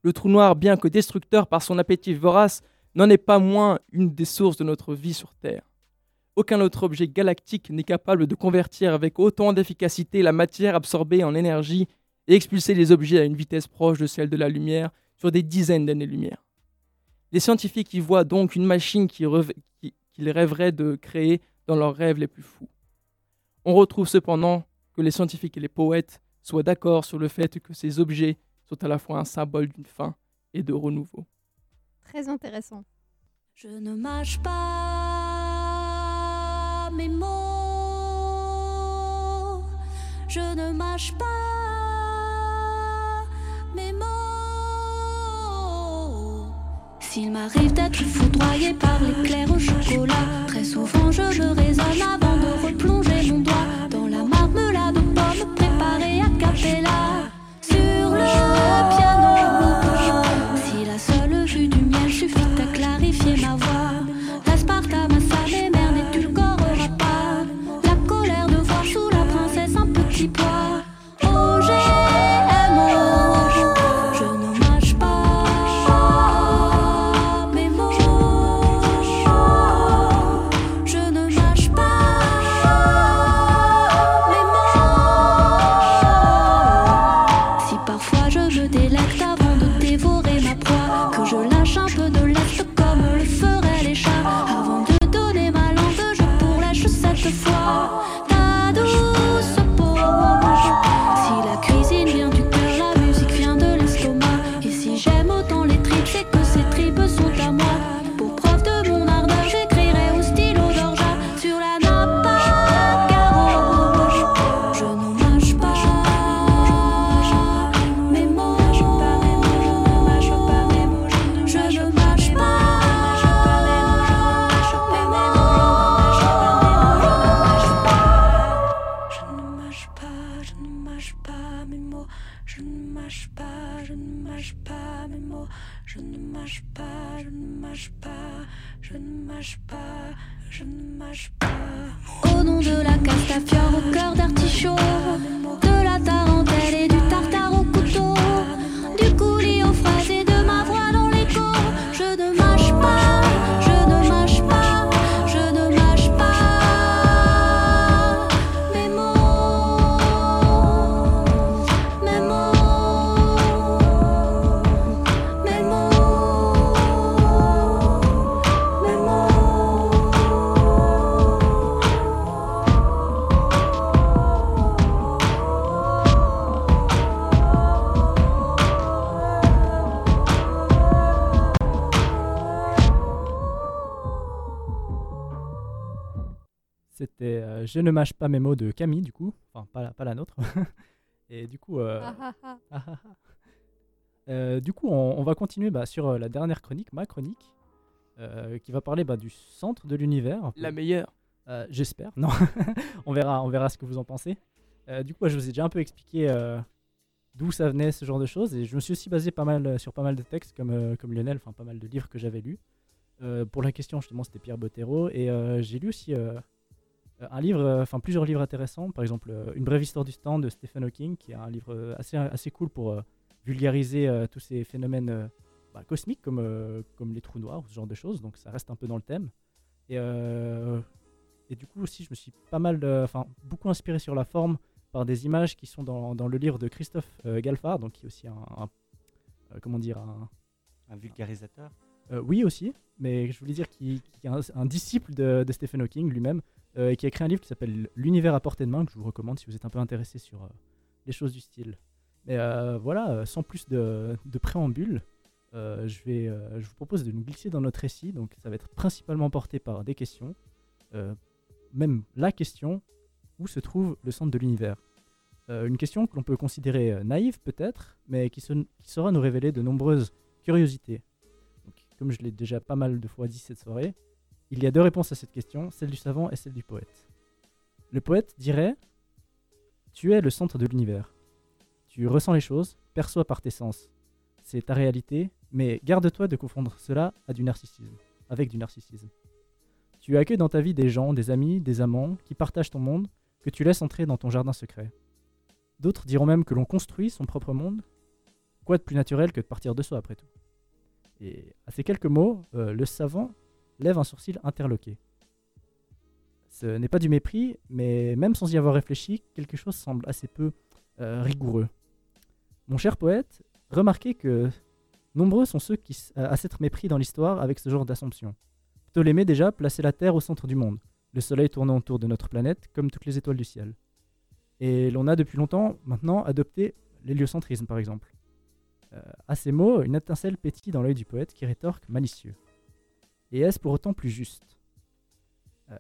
Le trou noir, bien que destructeur par son appétit vorace, n'en est pas moins une des sources de notre vie sur Terre. Aucun autre objet galactique n'est capable de convertir avec autant d'efficacité la matière absorbée en énergie et expulser les objets à une vitesse proche de celle de la lumière sur des dizaines d'années-lumière. Les scientifiques y voient donc une machine qui rev- qui- qu'ils rêveraient de créer dans leurs rêves les plus fous. On retrouve cependant que les scientifiques et les poètes soient d'accord sur le fait que ces objets sont à la fois un symbole d'une fin et de renouveau. Très intéressant. Je ne mâche pas mes mots. Je ne mâche pas mes mots. S'il m'arrive d'être foudroyé par l'éclair au chocolat, très souvent je me raisonne avant de replonger mon doigt dans la marmelade aux pommes préparée à capella. Je ne mâche pas mes mots de Camille, du coup. Enfin, pas la, pas la nôtre. Et du coup. euh, Ah, ah, ah. Euh, du coup, on, on va continuer bah, sur euh, la dernière chronique, ma chronique, euh, qui va parler bah, du centre de l'univers. La meilleure. Euh, J'espère. Non, on verra, on verra ce que vous en pensez. Euh, du coup, je vous ai déjà un peu expliqué euh, d'où ça venait, ce genre de choses, et je me suis aussi basé pas mal sur pas mal de textes comme, euh, comme Lionel, enfin pas mal de livres que j'avais lus. Euh, pour la question, justement, c'était Pierre Bottero, et euh, j'ai lu aussi euh, un livre, euh, enfin plusieurs livres intéressants, par exemple euh, Une brève histoire du stand de Stephen Hawking, qui est un livre euh, assez, assez cool pour euh, vulgariser euh, tous ces phénomènes euh, bah, cosmiques comme, euh, comme les trous noirs ou ce genre de choses, donc ça reste un peu dans le thème. Et, euh, et du coup aussi, je me suis pas mal, euh, enfin beaucoup inspiré sur la forme par des images qui sont dans, dans le livre de Christophe euh, Galfard, donc qui est aussi un, un- euh, comment dire, un, Un vulgarisateur. euh, oui aussi, mais je voulais dire qu'il est un, un disciple de, de Stephen Hawking lui-même, euh, et qui a écrit un livre qui s'appelle L'univers à portée de main, que je vous recommande si vous êtes un peu intéressé sur euh, les choses du style. Mais euh, voilà, euh, sans plus de, préambule, euh, je, vais, euh, je vous propose de nous glisser dans notre récit, donc ça va être principalement porté par des questions, euh, même la question, où se trouve le centre de l'univers? Euh, Une question que l'on peut considérer euh, naïve peut-être, mais qui, se- saura nous révéler de nombreuses curiosités. Donc, comme je l'ai déjà pas mal de fois dit cette soirée, il y a deux réponses à cette question, celle du savant et celle du poète. Le poète dirait Tu es le centre de l'univers. Tu ressens les choses, perçois par tes sens. C'est ta réalité, mais garde-toi de confondre cela à du narcissisme, avec du narcissisme. Tu accueilles dans ta vie des gens, des amis, des amants qui partagent ton monde, que tu laisses entrer dans ton jardin secret. D'autres diront même que l'on construit son propre monde. Quoi de plus naturel que de partir de soi après tout? Et à ces quelques mots, euh, le savant lève un sourcil interloqué. Ce n'est pas du mépris, mais même sans y avoir réfléchi, quelque chose semble assez peu euh, rigoureux. Mon cher poète, remarquez que nombreux sont ceux qui s- à s'être mépris dans l'histoire avec ce genre d'assomption. Ptolémée déjà plaçait la Terre au centre du monde, le Soleil tournant autour de notre planète comme toutes les étoiles du ciel. Et l'on a depuis longtemps maintenant adopté l'héliocentrisme par exemple. Euh, à ces mots, une étincelle pétille dans l'œil du poète qui rétorque malicieux. Et est-ce pour autant plus juste Euh,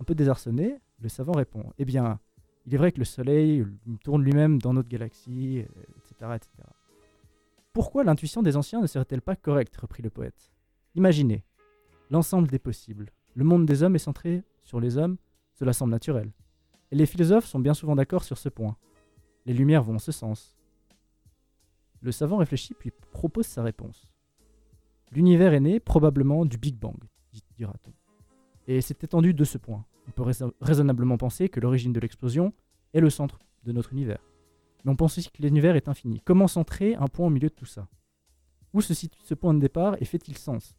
Un peu désarçonné, le savant répond Eh bien, il est vrai que le Soleil euh, tourne lui-même dans notre galaxie, euh, etc., etc. Pourquoi l'intuition des anciens ne serait-elle pas correcte reprit le poète? Imaginez, l'ensemble des possibles. Le monde des hommes est centré sur les hommes, cela semble naturel. Et les philosophes sont bien souvent d'accord sur ce point. Les lumières vont en ce sens. Le savant réfléchit puis propose sa réponse. L'univers est né probablement du Big Bang, dit- dira-t-on. Et s'est étendu de ce point. On peut raison- raisonnablement penser que l'origine de l'explosion est le centre de notre univers. Mais on pense aussi que l'univers est infini. Comment centrer un point au milieu de tout ça? Où se situe ce point de départ et fait-il sens?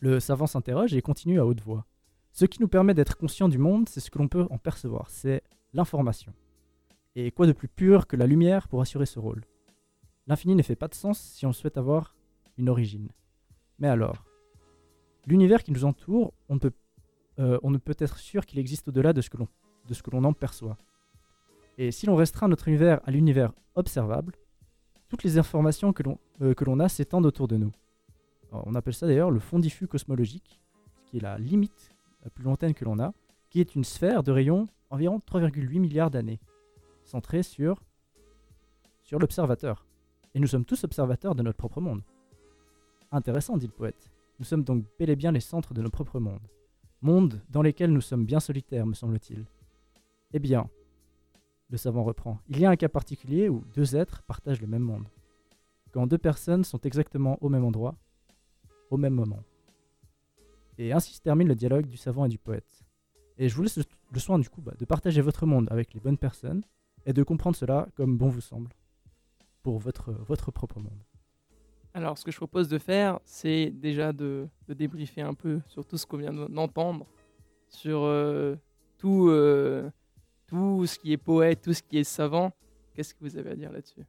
Le savant s'interroge et continue à haute voix. Ce qui nous permet d'être conscient du monde, c'est ce que l'on peut en percevoir, c'est l'information. Et quoi de plus pur que la lumière pour assurer ce rôle? L'infini ne fait pas de sens si on souhaite avoir une origine. Mais alors, l'univers qui nous entoure, on ne peut, euh, être sûr qu'il existe au-delà de ce que l'on en perçoit. Et si l'on restreint notre univers à l'univers observable, toutes les informations que l'on euh, a s'étendent autour de nous. On appelle ça d'ailleurs le fond diffus cosmologique, qui est la limite la plus lointaine que l'on a, qui est une sphère de rayon environ 3,8 milliards d'années, centrée sur, sur l'observateur. Et nous sommes tous observateurs de notre propre monde. Intéressant, dit le poète. Nous sommes donc bel et bien les centres de nos propres mondes. Mondes dans lesquels nous sommes bien solitaires, me semble-t-il. Eh bien, le savant reprend, il y a un cas particulier où deux êtres partagent le même monde. quand deux personnes sont exactement au même endroit, au même moment. Et ainsi se termine le dialogue du savant et du poète. Et je vous laisse le, soin du coup bah, de partager votre monde avec les bonnes personnes et de comprendre cela comme bon vous semble pour votre propre monde. Alors, ce que je propose de faire, c'est déjà de, de débriefer un peu sur tout ce qu'on vient de- d'entendre, sur euh, tout, euh, tout ce qui est poète, tout ce qui est savant. Qu'est-ce que vous avez à dire là-dessus?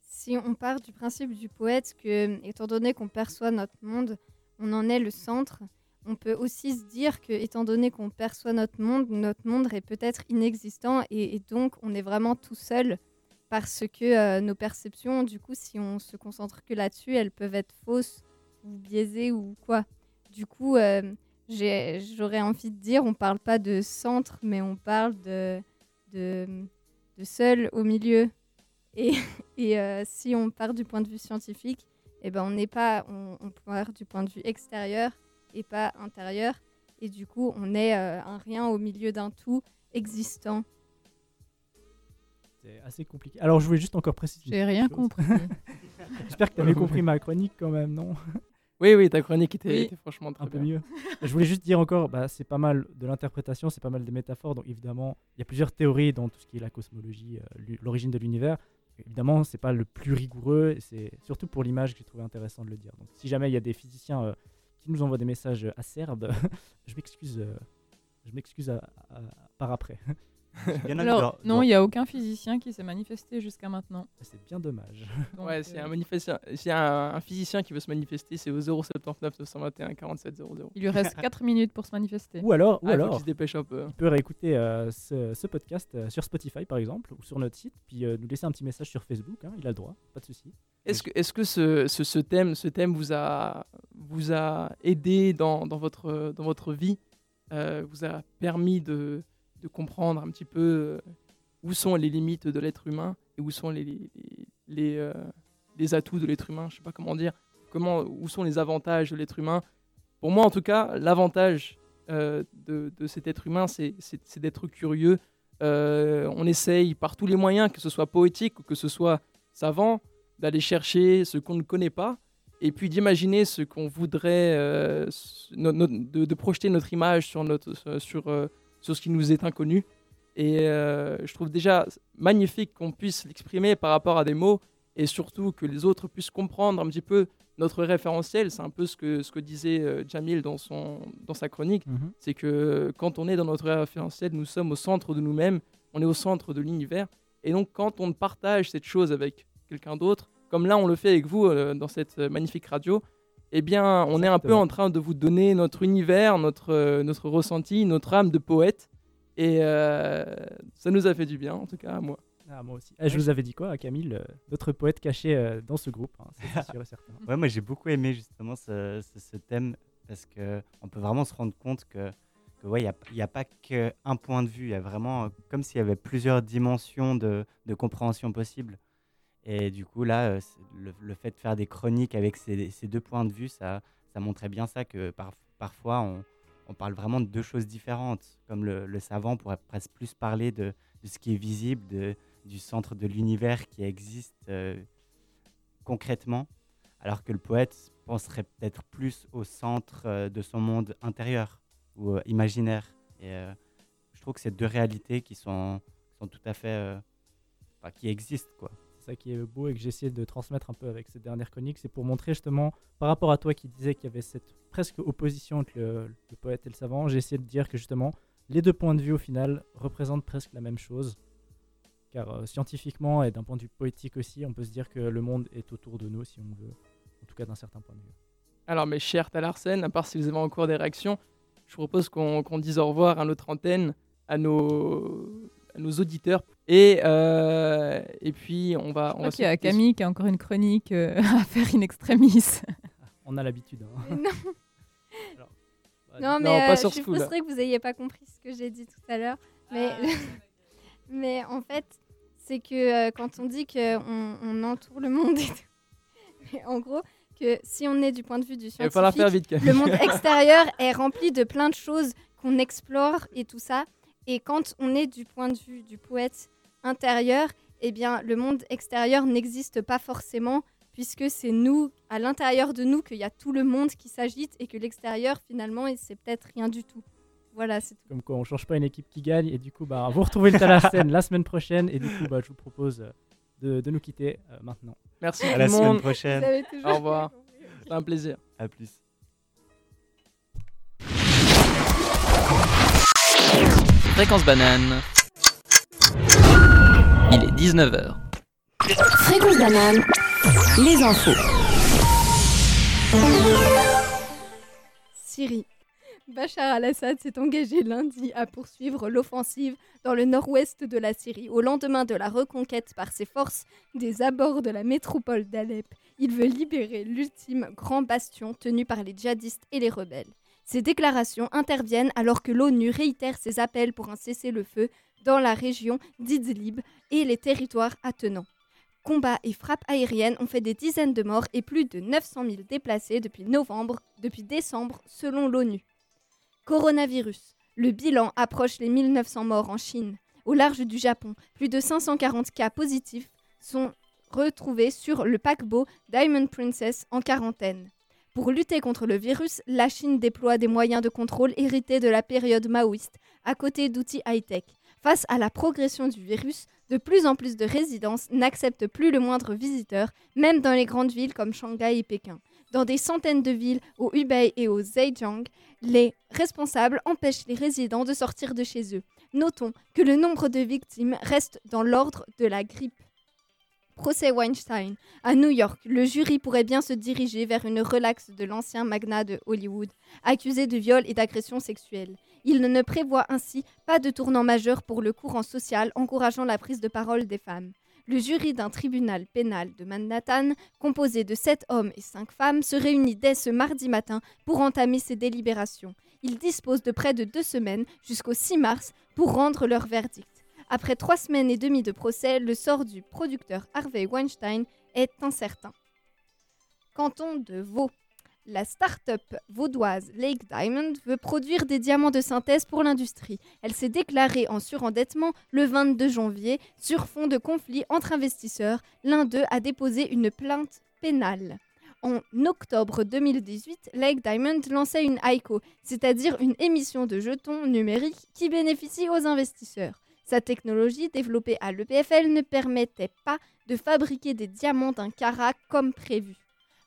Si on part du principe du poète que, étant donné qu'on perçoit notre monde, on en est le centre, on peut aussi se dire que, étant donné qu'on perçoit notre monde, notre monde est peut-être inexistant et donc on est vraiment tout seul parce que euh, nos perceptions, du coup, si on se concentre que là-dessus, elles peuvent être fausses ou biaisées ou quoi. Du coup, euh, j'aurais envie de dire, on parle pas de centre, mais on parle de, de, seul au milieu. Et, et euh, si on part du point de vue scientifique, eh ben on pas, on, part du point de vue extérieur et pas intérieur. Et du coup, on est un rien au milieu d'un tout existant. C'est assez compliqué. Alors je voulais juste encore préciser. J'ai rien chose. compris. J'espère que tu avais compris ma chronique quand même, non? Oui, oui, ta chronique était, Oui. était franchement très un peu bien. mieux. Je voulais juste dire encore, bah, c'est pas mal de l'interprétation, c'est pas mal des métaphores. Donc évidemment, il y a plusieurs théories dans tout ce qui est la cosmologie, euh, l'origine de l'univers. Évidemment, c'est pas le plus rigoureux, et c'est surtout pour l'image que j'ai trouvé intéressant de le dire. Donc si jamais il y a des physiciens euh, qui nous envoient des messages acerbes, je m'excuse, euh, je m'excuse à- à- par après. Bien envie Alors, non, il n'y a aucun physicien qui s'est manifesté jusqu'à maintenant. C'est bien dommage. Donc, Ouais, euh, s'il y a un, un physicien qui veut se manifester, c'est au 079 921 47 00. Il lui reste 4 minutes pour se manifester. Ou alors, ou Ah, il alors, qu'il se dépêche un peu. il peut réécouter euh, ce, ce podcast euh, sur Spotify par exemple, ou sur notre site, puis euh, nous laisser un petit message sur Facebook. hein, il a le droit, pas de souci. Est-ce que, est-ce que ce, ce, ce thème, ce thème vous, a, vous a aidé dans, dans, votre, dans votre vie euh, Vous a permis de, de comprendre un petit peu euh, où sont les limites de l'être humain et où sont les, les, les, euh, atouts de l'être humain Je sais pas comment dire. Comment, où sont les avantages de l'être humain Pour moi, en tout cas, l'avantage euh, de, de cet être humain, c'est, d'être curieux. On essaye par tous les moyens, que ce soit poétique ou que ce soit savant, d'aller chercher ce qu'on ne connaît pas et puis d'imaginer ce qu'on voudrait, de, de projeter notre image sur, notre, sur, sur ce qui nous est inconnu. Et euh, je trouve déjà magnifique qu'on puisse l'exprimer par rapport à des mots et surtout que les autres puissent comprendre un petit peu notre référentiel. C'est un peu ce que, ce que disait euh, Jamil dans, son, dans sa chronique. Mhm. C'est que quand on est dans notre référentiel, nous sommes au centre de nous-mêmes, on est au centre de l'univers. Et donc quand on partage cette chose avec quelqu'un d'autre, comme là on le fait avec vous euh, dans cette euh, magnifique radio, eh bien on est un peu en train de vous donner notre univers, notre, euh, notre ressenti, notre âme de poète. Et euh, ça nous a fait du bien, en tout cas à moi. Ah, moi aussi. Ah, je vous avais dit quoi, Camille euh, Notre poète caché euh, dans ce groupe, hein, c'est c'est sûr et certain. Ouais, moi j'ai beaucoup aimé justement ce, ce- ce thème parce que on peut vraiment se rendre compte que, que ouais, il n'y a, a pas qu'un point de vue, il y a vraiment comme s'il y avait plusieurs dimensions de, de compréhension possible. Et du coup, là, euh, le, le fait de faire des chroniques avec ces, ces deux points de vue, ça, ça montrait bien ça que par- parfois on, on parle vraiment de deux choses différentes. Comme le, le savant pourrait presque plus parler de, de ce qui est visible, de, du centre de l'univers qui existe euh, concrètement, alors que le poète penserait peut-être plus au centre euh, de son monde intérieur ou imaginaire. Et je trouve que c'est deux réalités qui sont, sont tout à fait. enfin, qui existent, quoi. C'est ça qui est beau et que essayé de transmettre un peu avec cette dernière chronique, c'est pour montrer justement, par rapport à toi qui disais qu'il y avait cette presque opposition entre le, poète et le savant, j'ai essayé de dire que justement, les deux points de vue au final représentent presque la même chose. Car euh, scientifiquement et d'un point de vue poétique aussi, on peut se dire que le monde est autour de nous, si on veut, en tout cas d'un certain point de vue. Alors mes chers Talarsen, à part si vous avez encore des réactions, je vous propose qu'on dise au revoir à notre antenne, à nos, nos auditeurs. Et, euh, et puis on va... Je on crois va qu'il y a Camille qui a encore une chronique euh, à faire in extremis. On a l'habitude. hein. non. Bah, Non, non, mais pas euh, sur je suis frustrée que vous n'ayez pas compris ce que j'ai dit tout à l'heure. Mais, mais en fait, c'est que euh, quand on dit qu'on on entoure le monde, et tout, mais en gros, que si on est du point de vue du Il scientifique, faire vite, Camille. le monde extérieur est rempli de plein de choses qu'on explore et tout ça. Et quand on est du point de vue du poète intérieur, eh bien, le monde extérieur n'existe pas forcément, puisque c'est nous, à l'intérieur de nous, qu'il y a tout le monde qui s'agite et que l'extérieur, finalement, c'est peut-être rien du tout. Voilà, c'est tout. Comme quoi, on change pas une équipe qui gagne. Et du coup, bah, vous retrouvez le Talasène la semaine prochaine. Et du coup, bah, je vous propose euh, de, de nous quitter euh, maintenant. Merci À tout la semaine prochaine. Au revoir. C'était un plaisir. À plus. Fréquence banane. Il est 19h. Fréquence banane, les infos. Syrie. Bachar al-Assad s'est engagé lundi à poursuivre l'offensive dans le nord-ouest de la Syrie au lendemain de la reconquête par ses forces des abords de la métropole d'Alep. Il veut libérer l'ultime grand bastion tenu par les djihadistes et les rebelles. Ces déclarations interviennent alors que l'ONU réitère ses appels pour un cessez-le-feu dans la région d'Idlib et les territoires attenants. Combats et frappes aériennes ont fait des dizaines de morts et plus de 900 000 déplacés depuis novembre, depuis décembre, selon l'ONU. Coronavirus. Le bilan approche les 1900 morts en Chine. Au large du Japon, plus de 540 cas positifs sont retrouvés sur le paquebot Diamond Princess en quarantaine. Pour lutter contre le virus, la Chine déploie des moyens de contrôle hérités de la période maoïste, à côté d'outils high-tech. Face à la progression du virus, de plus en plus de résidences n'acceptent plus le moindre visiteur, même dans les grandes villes comme Shanghai et Pékin. Dans des centaines de villes, au Hubei et au Zhejiang, les responsables empêchent les résidents de sortir de chez eux. Notons que le nombre de victimes reste dans l'ordre de la grippe. Procès Weinstein. À New York, le jury pourrait bien se diriger vers une relaxe de l'ancien magnat de Hollywood, accusé de viol et d'agression sexuelle. Il ne prévoit ainsi pas de tournant majeur pour le courant social encourageant la prise de parole des femmes. Le jury d'un tribunal pénal de Manhattan, composé de sept hommes et cinq femmes, se réunit dès ce mardi matin pour entamer ses délibérations. Ils disposent de près de deux semaines, jusqu'au 6 mars, pour rendre leur verdict. Après trois semaines et demie de procès, le sort du producteur Harvey Weinstein est incertain. Canton de Vaud. La start-up vaudoise Lake Diamond veut produire des diamants de synthèse pour l'industrie. Elle s'est déclarée en surendettement le 22 janvier sur fond de conflit entre investisseurs. L'un d'eux a déposé une plainte pénale. En octobre 2018, Lake Diamond lançait une ICO, c'est-à-dire une émission de jetons numériques qui bénéficie aux investisseurs. Sa technologie, développée à l'EPFL, ne permettait pas de fabriquer des diamants d'un carat comme prévu.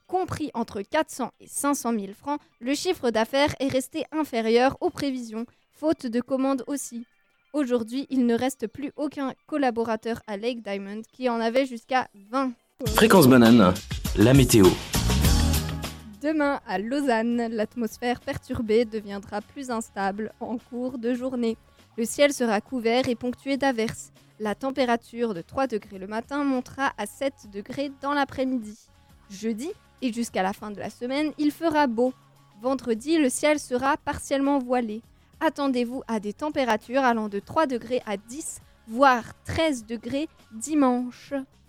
Compris entre 400 et 500 000 francs, le chiffre d'affaires est resté inférieur aux prévisions, faute de commandes aussi. Aujourd'hui, il ne reste plus aucun collaborateur à Lake Diamond qui en avait jusqu'à 20. Fréquence banane, la météo. Demain, à Lausanne, l'atmosphère perturbée deviendra plus instable en cours de journée. Le ciel sera couvert et ponctué d'averses. La température de 3 degrés le matin montera à 7 degrés dans l'après-midi. Jeudi et jusqu'à la fin de la semaine, il fera beau. Vendredi, le ciel sera partiellement voilé. Attendez-vous à des températures allant de 3 degrés à 10, voire 13 degrés dimanche.